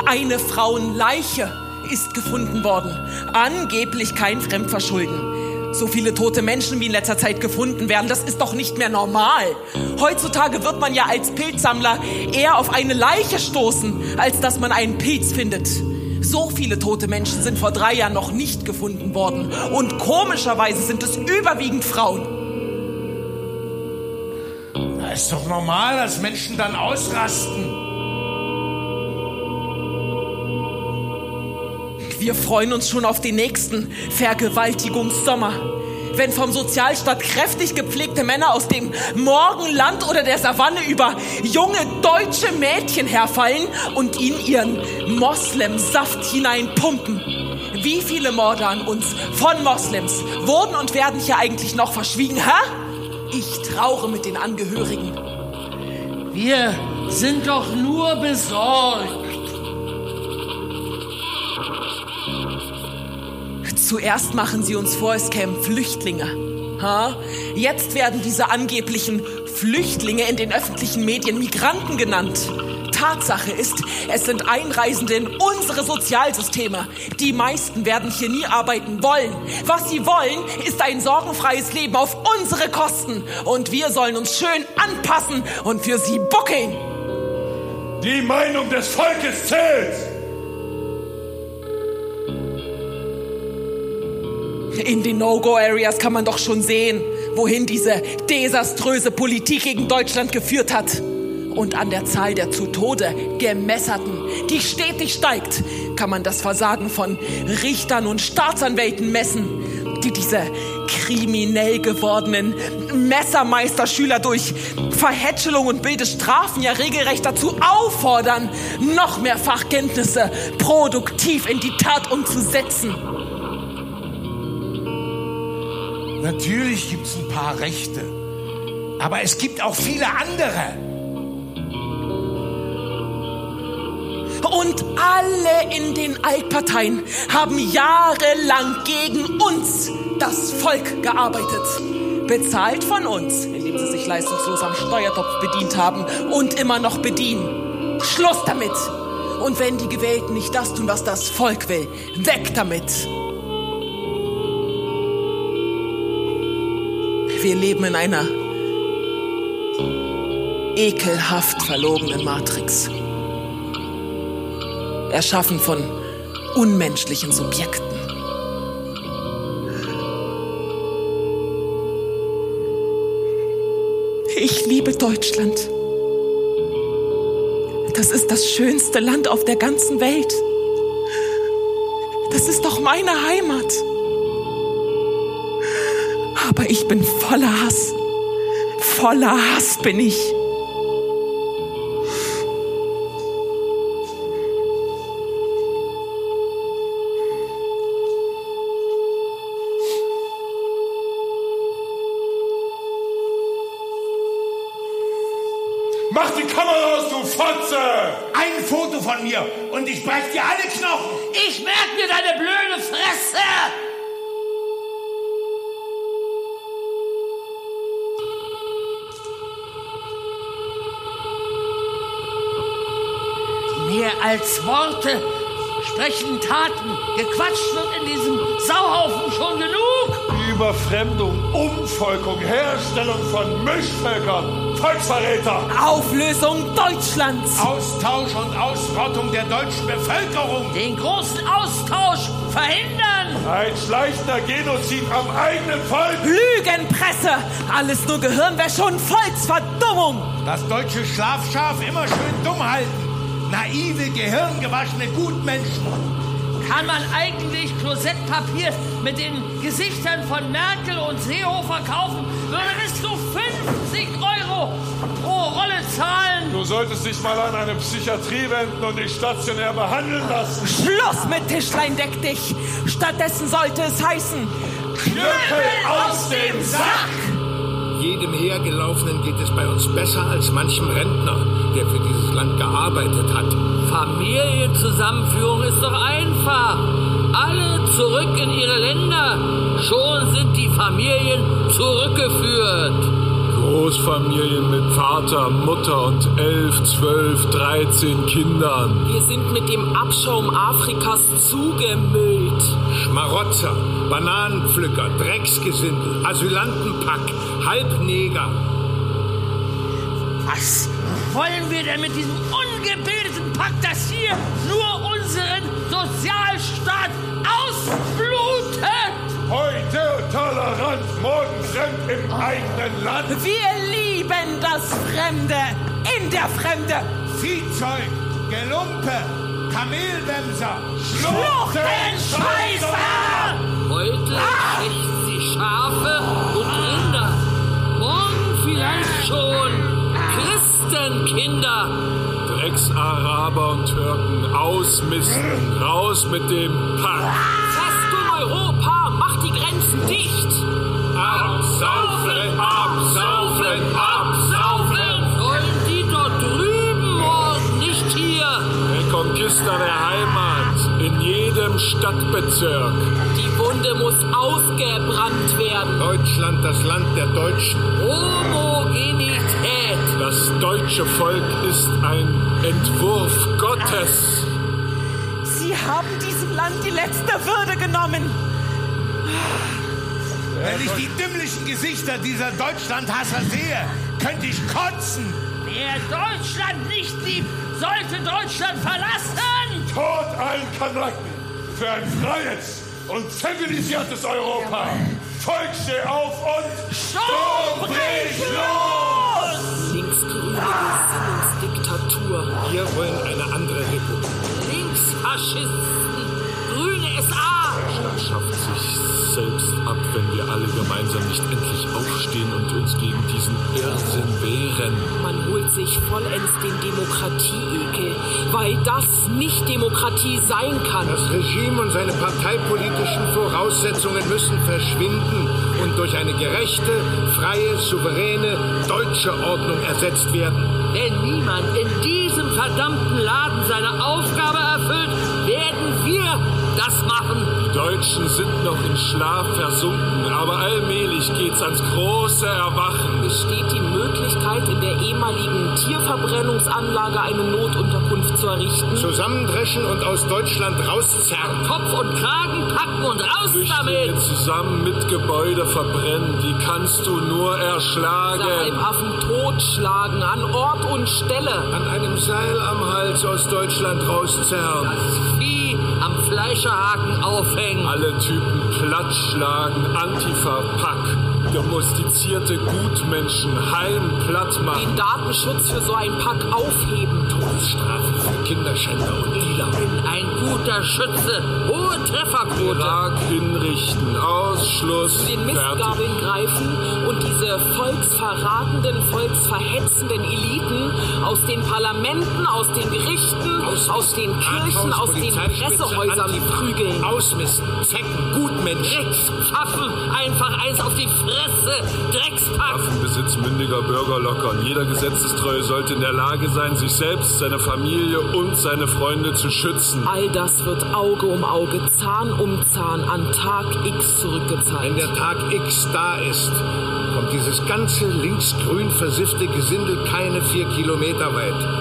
Eine Frauenleiche ist gefunden worden. Angeblich kein Fremdverschulden. So viele tote Menschen wie in letzter Zeit gefunden werden, das ist doch nicht mehr normal. Heutzutage wird man ja als Pilzsammler eher auf eine Leiche stoßen, als dass man einen Pilz findet. So viele tote Menschen sind vor drei Jahren noch nicht gefunden worden. Und komischerweise sind es überwiegend Frauen. Na, ist doch normal, dass Menschen dann ausrasten. Wir freuen uns schon auf den nächsten Vergewaltigungssommer. Wenn vom Sozialstaat kräftig gepflegte Männer aus dem Morgenland oder der Savanne über junge deutsche Mädchen herfallen und ihnen ihren Moslemsaft hineinpumpen. Wie viele Morde an uns von Moslems wurden und werden hier eigentlich noch verschwiegen, hä? Ich traure mit den Angehörigen. Wir sind doch nur besorgt. Zuerst machen sie uns vor, es kämen Flüchtlinge. Ha? Jetzt werden diese angeblichen Flüchtlinge in den öffentlichen Medien Migranten genannt. Tatsache ist, es sind Einreisende in unsere Sozialsysteme. Die meisten werden hier nie arbeiten wollen. Was sie wollen, ist ein sorgenfreies Leben auf unsere Kosten. Und wir sollen uns schön anpassen und für sie buckeln. Die Meinung des Volkes zählt. In den No-Go-Areas kann man doch schon sehen, wohin diese desaströse Politik gegen Deutschland geführt hat. Und an der Zahl der zu Tode gemesserten, die stetig steigt, kann man das Versagen von Richtern und Staatsanwälten messen, die diese kriminell gewordenen Messermeisterschüler durch Verhätschelung und bilde Strafen ja regelrecht dazu auffordern, noch mehr Fachkenntnisse produktiv in die Tat umzusetzen. Natürlich gibt es ein paar Rechte. Aber es gibt auch viele andere. Und alle in den Altparteien haben jahrelang gegen uns, das Volk, gearbeitet. Bezahlt von uns, indem sie sich leistungslos am Steuertopf bedient haben und immer noch bedienen. Schluss damit! Und wenn die Gewählten nicht das tun, was das Volk will, weg damit! Wir leben in einer ekelhaft verlogenen Matrix. Erschaffen von unmenschlichen Subjekten. Ich liebe Deutschland. Das ist das schönste Land auf der ganzen Welt. Das ist doch meine Heimat aber ich bin voller Hass. Voller Hass bin ich. Mach die Kamera aus, du Fotze! Ein Foto von mir und ich brech dir alle Knochen! Ich merk mir deine blöde Fresse! Mehr als Worte sprechen Taten. Gequatscht wird in diesem Sauhaufen schon genug. Überfremdung, Umvolkung, Herstellung von Mischvölkern, Volksverräter! Auflösung Deutschlands. Austausch und Ausrottung der deutschen Bevölkerung. Den großen Austausch verhindern. Ein schleichender Genozid am eigenen Volk! Lügenpresse. Alles nur Gehirnwäsche und Volksverdummung. Das deutsche Schlafschaf immer schön dumm halten. Naive, gehirngewaschene Gutmenschen. Kann man eigentlich Klosettpapier mit den Gesichtern von Merkel und Seehofer kaufen, würde bis zu 50 Euro pro Rolle zahlen. Du solltest dich mal an eine Psychiatrie wenden und dich stationär behandeln lassen. Schluss mit Tischlein deck dich. Stattdessen sollte es heißen, Knüppel aus dem Sack! Jedem Hergelaufenen geht es bei uns besser als manchem Rentner, der für dieses Land gearbeitet hat. Familienzusammenführung ist doch einfach. Alle zurück in ihre Länder. Schon sind die Familien zurückgeführt. Großfamilien mit Vater, Mutter und elf, zwölf, dreizehn Kindern. wir sind mit dem Abschaum Afrikas zugemüllt. Schmarotzer, Bananenpflücker, Drecksgesindel, Asylantenpack, Halbneger. Was wollen wir denn mit diesem ungebildeten Pack, das hier nur unseren Sozialstaat ausblutet? Heute tolerant, morgen fremd im eigenen Land. Wir lieben das Fremde in der Fremde. Viehzeug, Gelumpe, Kamelwemser. Schluchtenscheißer! Heute schächten sie Schafe und Rinder. Morgen vielleicht schon Christenkinder. Drecksaraber und Türken ausmisten. Raus mit dem Pack. Festung Europa, macht die Grenzen dicht. Absaufen, absaufen, absaufen. Sollen die dort drüben morgen, nicht hier. Reconquista der Heimat. In jedem Stadtbezirk. Die Wunde muss ausgebrannt werden. Deutschland, das Land der Deutschen. Homogenität. Das deutsche Volk ist ein Entwurf Gottes. Sie haben diesem Land die letzte Würde genommen. Wenn ich die dümmlichen Gesichter dieser Deutschlandhasser sehe, könnte ich kotzen. Wer Deutschland nicht liebt, sollte Deutschland verlassen. Tod allen Kanaken für ein freies und zivilisiertes Europa. Volk, steh auf und Sturm bricht los! Gesinnungsdiktatur. Wir wollen eine andere Republik. Linksfaschisten. Grüne SA. Er schafft sich selbst ab, wenn wir alle gemeinsam nicht endlich aufstehen und uns gegen diesen Irrsinn wehren. Man holt sich vollends den Demokratie-Ekel, weil das nicht Demokratie sein kann. Das Regime und seine parteipolitischen Voraussetzungen müssen verschwinden und durch eine gerechte, freie, souveräne deutsche Ordnung ersetzt werden. Wenn niemand in diesem verdammten Laden seine Aufgabe erfüllt, werden wir das machen. Die Deutschen sind noch in Schlaf versunken, aber allmählich geht's ans große Erwachen. Besteht die Möglichkeit, in der ehemaligen Tierverbrennungsanlage eine Notunterkunft zu errichten? Zusammendreschen und aus Deutschland rauszerren. Kopf und Kragen packen und raus Flüchtlinge damit. zusammen mit Gebäude verbrennen, die kannst du nur erschlagen. Halbaffen totschlagen an Ort und Stelle. An einem Seil am Hals aus Deutschland rauszerren. Am Fleischerhaken aufhängen. Alle Typen plattschlagen, Antifa-Pack. Domestizierte Gutmenschen heim platt Den machen. Datenschutz für so ein Pack aufheben. Todesstrafe für Kinderschänder und Dealer. Ein guter Schütze, hohe Trefferquote. Irak hinrichten, Ausschluss. den Mistgabeln greifen und diese volksverratenden, volksverhetzenden Eliten aus den Parlamenten, aus den Gerichten, aus, den Kirchen, aus den Pressehäusern prügeln. Ausmisten, Zecken, Gutmenschen. Dreckspfaffen, einfach eins auf die Fresse, Dreckspack. Waffenbesitz mündiger Bürger lockern. Jeder Gesetzestreue sollte in der Lage sein, sich selbst, seine Familie und seine Freunde zu schützen. All das wird Auge um Auge, Zahn um Zahn an Tag X zurückgezahlt. Wenn der Tag X da ist, kommt dieses ganze linksgrün versiffte Gesindel keine vier Kilometer weit.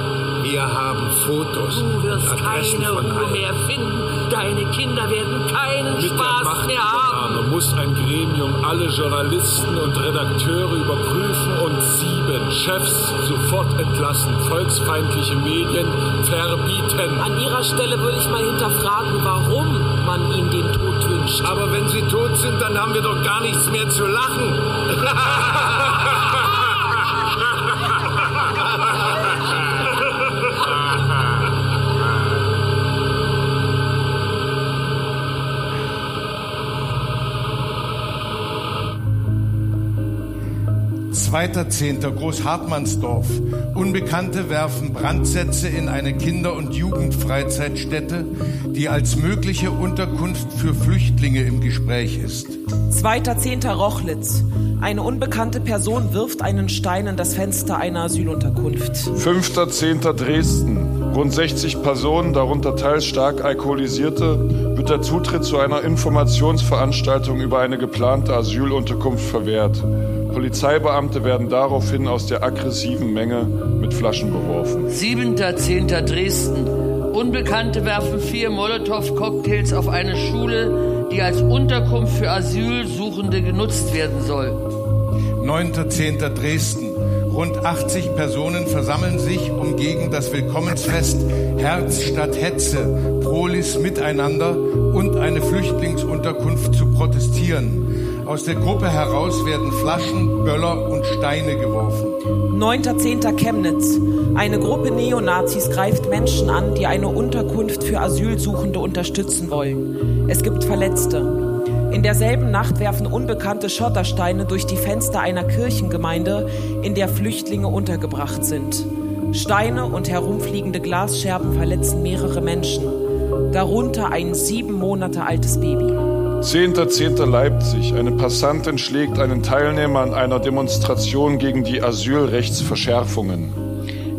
Wir haben Fotos, Du wirst keine Ruhe mehr finden. Deine Kinder werden keinen Mit der Spaß mehr haben. Muss ein Gremium alle Journalisten und Redakteure überprüfen und sieben Chefs sofort entlassen, volksfeindliche Medien verbieten. An ihrer Stelle würde ich mal hinterfragen, warum man ihnen den Tod wünscht. Aber wenn sie tot sind, dann haben wir doch gar nichts mehr zu lachen. Zweiter Zehnter Großhartmannsdorf. Unbekannte werfen Brandsätze in eine Kinder- und Jugendfreizeitstätte, die als mögliche Unterkunft für Flüchtlinge im Gespräch ist. Zweiter Zehnter Rochlitz. Eine unbekannte Person wirft einen Stein in das Fenster einer Asylunterkunft. 5.10. Dresden. Rund 60 Personen, darunter teils stark alkoholisierte, wird der Zutritt zu einer Informationsveranstaltung über eine geplante Asylunterkunft verwehrt. Polizeibeamte werden daraufhin aus der aggressiven Menge mit Flaschen beworfen. 7.10. Dresden. Unbekannte werfen vier Molotow-Cocktails auf eine Schule, die als Unterkunft für Asylsuchende genutzt werden soll. 9.10. Dresden. Rund 80 Personen versammeln sich, um gegen das Willkommensfest Herz statt Hetze, Prolis miteinander und eine Flüchtlingsunterkunft zu protestieren. Aus der Gruppe heraus werden Flaschen, Böller und Steine geworfen. 9.10. Chemnitz. Eine Gruppe Neonazis greift Menschen an, die eine Unterkunft für Asylsuchende unterstützen wollen. Es gibt Verletzte. In derselben Nacht werfen Unbekannte Schottersteine durch die Fenster einer Kirchengemeinde, in der Flüchtlinge untergebracht sind. Steine und herumfliegende Glasscherben verletzen mehrere Menschen, darunter ein sieben Monate altes Baby. 10.10. Leipzig. Eine Passantin schlägt einen Teilnehmer an einer Demonstration gegen die Asylrechtsverschärfungen.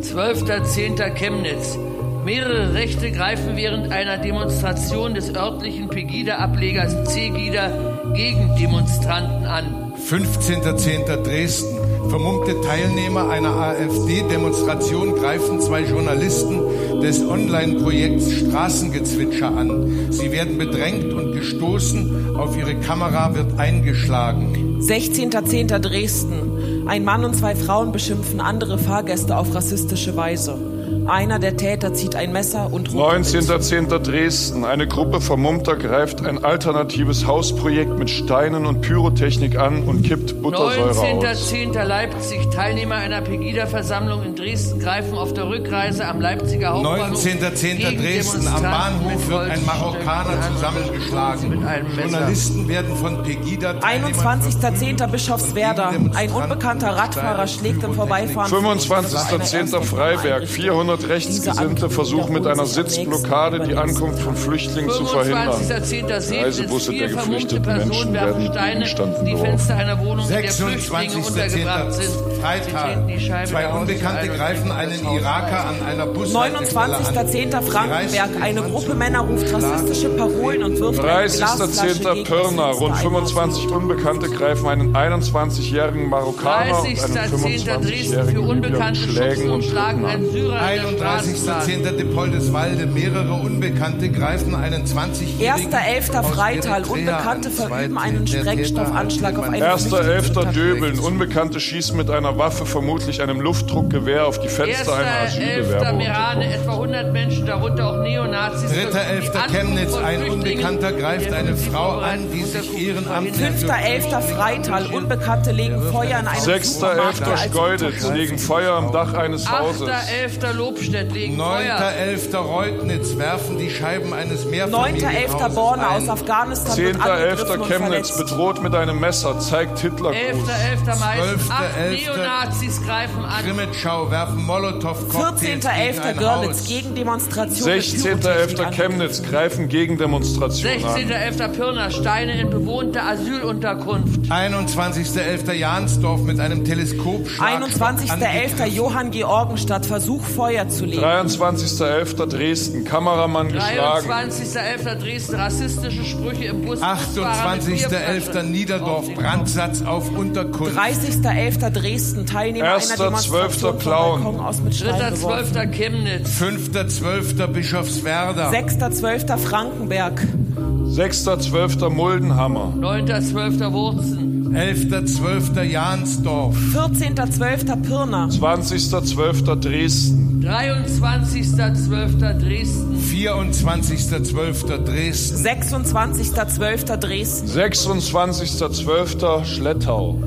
12.10. Chemnitz. Mehrere Rechte greifen während einer Demonstration des örtlichen Pegida-Ablegers C-Gida gegen Demonstranten an. 15.10. Dresden. Vermummte Teilnehmer einer AfD-Demonstration greifen zwei Journalisten des Online-Projekts Straßengezwitscher an. Sie werden bedrängt und gestoßen. Auf ihre Kamera wird eingeschlagen. 16.10. Dresden. Ein Mann und zwei Frauen beschimpfen andere Fahrgäste auf rassistische Weise. Einer der Täter zieht ein Messer und damit. 19.10. Dresden. Eine Gruppe Vermummter greift ein alternatives Hausprojekt mit Steinen und Pyrotechnik an und kippt Buttersäure aus. 19.10. Leipzig. Teilnehmer einer Pegida-Versammlung in Dresden greifen auf der Rückreise am Leipziger Hauptbahnhof 19.10. gegen Dresden. Am Bahnhof wird ein Marokkaner an. zusammengeschlagen. Mit einem Messer. Journalisten werden von Pegida 21.10. Bischofswerda. Ein unbekannter Radfahrer schlägt im Vorbeifahren. 25.10. Freiberg. 400 Rechtsgesinnte versuchen mit einer Sitzblockade die Ankunft von Flüchtlingen zu verhindern. 25.10. Segnitz. Reisebusse Vier der geflüchteten Personen Menschen werden Steine Gegenstand in die beworfen. Fenster einer Wohnung, in der Flüchtlinge 26.10. untergebracht sind. Sie Freitag. Zwei Unbekannte greifen einen Iraker an einer Bushaltestelle an. 29.10. Frankenberg. Eine Gruppe Männer ruft rassistische Parolen und wirft eine Glasflasche 30.10. gegen Pirna. Rund Fenster einer 25 Unbekannte greifen einen 21-jährigen Marokkaner und einen 30.10. Dresden für 25-jährigen Libyer Schlägen und schlagen einen Syrer. 31.10. Depoldeswalde. Mehrere Unbekannte greifen einen 20-jährigen 1.11. aus Freital. Unbekannte an. verüben einen Sprengstoffanschlag auf eine 1.11. Döbeln. Unbekannte schießen mit einer Waffe, vermutlich einem Luftdruckgewehr, auf die Fenster einer 1.11. Asylbewerberunterkunft. Merane, etwa 100 Menschen, darunter auch Neonazis. Dritter, versuchen, die elfter Ankunft Chemnitz. von Ein Unbekannter greift eine Frau an, die sich ehrenamtlich zu verhindern. 5.11. Freital. Unbekannte legen Feuer in einem Supermarkt, der 6.11. als Schkeuditz legen Feuer am Dach eines Hauses. 8.11. Grobstedt legen Feuer. 9.11. Reutnitz werfen die Scheiben eines Mehrfamilienhauses 9.11. Borna ein. aus Afghanistan wird angegriffen 10.11. und Chemnitz bedroht mit einem Messer, zeigt Hitlergruß. 11.11. Mais. Acht 12.11. Neonazis greifen an. Grimmitschau werfen Molotow-Cocktails gegen 14.11. ein Görlitz Haus. gegen Demonstration mit 16.11. Pyrotechnik an. Chemnitz greifen gegen Demonstrationen an. 16.11. Pirna. Steine in bewohnter Asylunterkunft. 21.11. Jansdorf mit einem Teleskopschlag. 21.11. Johann Georgenstadt Versuch Feuer zu legen. 23.11. Dresden, Kameramann geschlagen. 23.11. Dresden. Rassistische Sprüche im Bus. Busfahrer mit 28.11. Bierflaschen. Niederdorf Auf. Brandsatz auf Unterkunft. 30.11. Dresden Teilnehmer einer 1.12. Demonstration vom Clown. Balkon aus mit Steinen geworfen. 3.12. Chemnitz. 5.12. Bischofswerda. 6.12. Frankenberg. 6.12. Muldenhammer. 9.12. Wurzen. 11.12. Jansdorf. 14.12. Pirna. 20.12. Dresden. 23.12. Dresden. 24.12. Dresden. 26.12. Dresden. 26.12. Schlettau.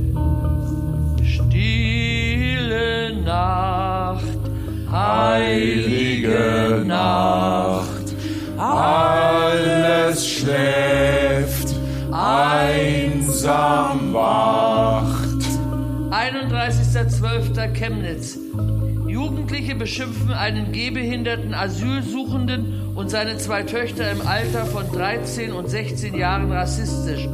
Stille Nacht, heilige Nacht, Alles schläft, 31.12. Chemnitz. Jugendliche beschimpfen einen gehbehinderten Asylsuchenden und seine zwei Töchter im Alter von 13 und 16 Jahren rassistisch.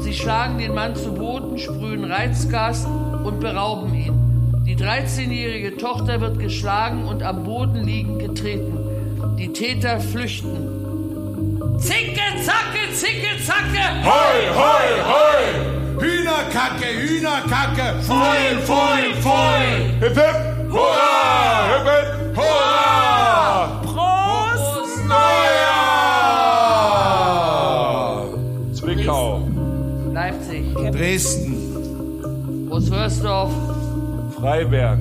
Sie schlagen den Mann zu Boden, sprühen Reizgas und berauben ihn. Die 13-jährige Tochter wird geschlagen und am Boden liegend getreten. Die Täter flüchten. Zicke, zacke, zicke, zacke! Hoi, hoi, hoi! Hühnerkacke, Hühnerkacke! Voll, voll, voll! Hip hip! Hurra! Hip hip! Hurra! Prost! Neujahr! Zwickau. Leipzig, Dresden, Großröhrsdorf, Freiberg.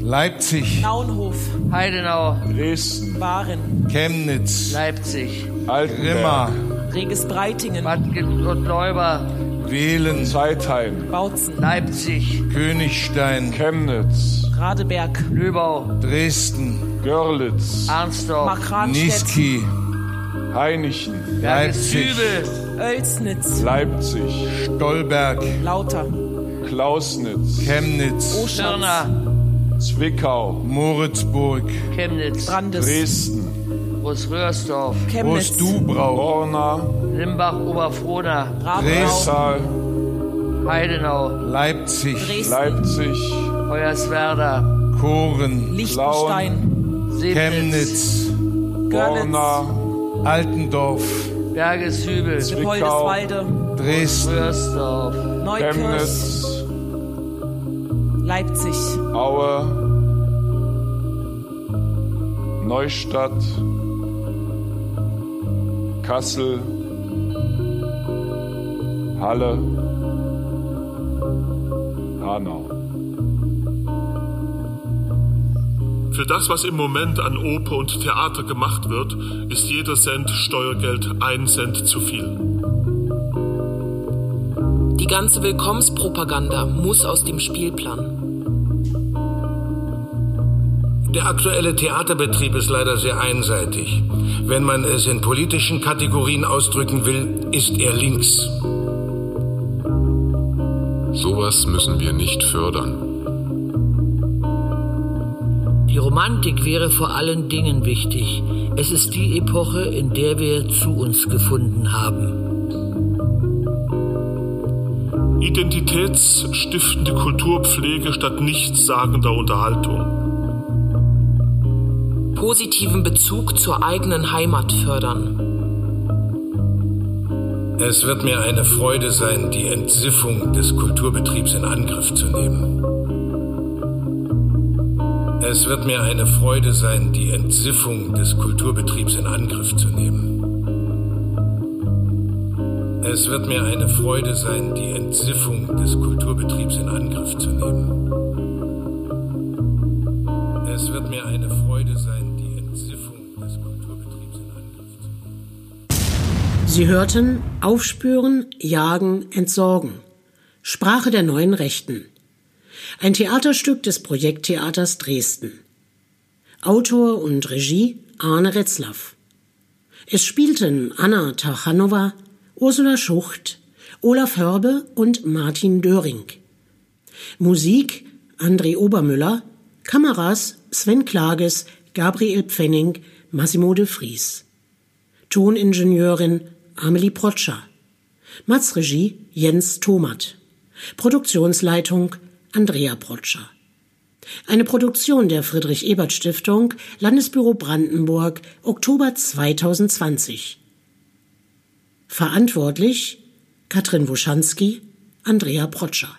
Leipzig, Naunhof. Heidenau, Dresden. Baren. Chemnitz, Leipzig, Altenberg. Grimma, Reges-Breitingen. Bad und Leuber, Wählen, Zeitheim. Bautzen. Leipzig, Königstein, Chemnitz. Radeberg. Lübau, Dresden, Görlitz. Arnsdorf, Markranstädt. Niski, Heinichen. Leipzig, Bergeshübel, Oelsnitz. Leipzig. Stolberg, Lauter. Klausnitz. Chemnitz, Oschatz. Pirna, Zwickau. Moritzburg, Chemnitz, Brandes. Dresden. Großröhrsdorf, Chemnitz. Großdubrau, Borna. Limbach, Oberfrohna, Rabenau. Drehzahl. Heidenau, Leipzig, Dresden. Leipzig. Hoyerswerda, Koren, Liechtenstein. Chemnitz, Görlitz. Borna. Altendorf, Bergeshübel, Leopoldeswalde. Dresden, Röhrsdorf, Neukirch. Chemnitz. Leipzig. Aue. Neustadt. Kassel. Halle. Hanau. Für das, was im Moment an Oper und Theater gemacht wird, ist jeder Cent Steuergeld ein Cent zu viel. Die ganze Willkommenspropaganda muss aus dem Spielplan. Der aktuelle Theaterbetrieb ist leider sehr einseitig. Wenn man es in politischen Kategorien ausdrücken will, ist er links. Sowas müssen wir nicht fördern. Die Romantik wäre vor allen Dingen wichtig. Es ist die Epoche, in der wir zu uns gefunden haben. Identitätsstiftende Kulturpflege statt nichtssagender Unterhaltung. Positiven Bezug zur eigenen Heimat fördern. Es wird mir eine Freude sein, die Entsiffung des Kulturbetriebs in Angriff zu nehmen. Es wird mir eine Freude sein, die Entsiffung des Kulturbetriebs in Angriff zu nehmen. Es wird mir eine Freude sein, die Entsiffung des Kulturbetriebs in Angriff zu nehmen. Sie hörten Aufspüren, Jagen, Entsorgen. Sprache der neuen Rechten. Ein Theaterstück des Projekttheaters Dresden. Autor und Regie Arne Retzlaff. Es spielten Anna Tachanova, Ursula Schucht, Olaf Hörbe und Martin Döring. Musik André Obermüller, Kameras Sven Klages, Gabriel Pfenning, Massimo de Vries. Toningenieurin Amelie Protscher. Matzregie Jens Thomat. Produktionsleitung Andrea Protscher. Eine Produktion der Friedrich Ebert Stiftung, Landesbüro Brandenburg, Oktober 2020. Verantwortlich Katrin Wuschanski, Andrea Protscher.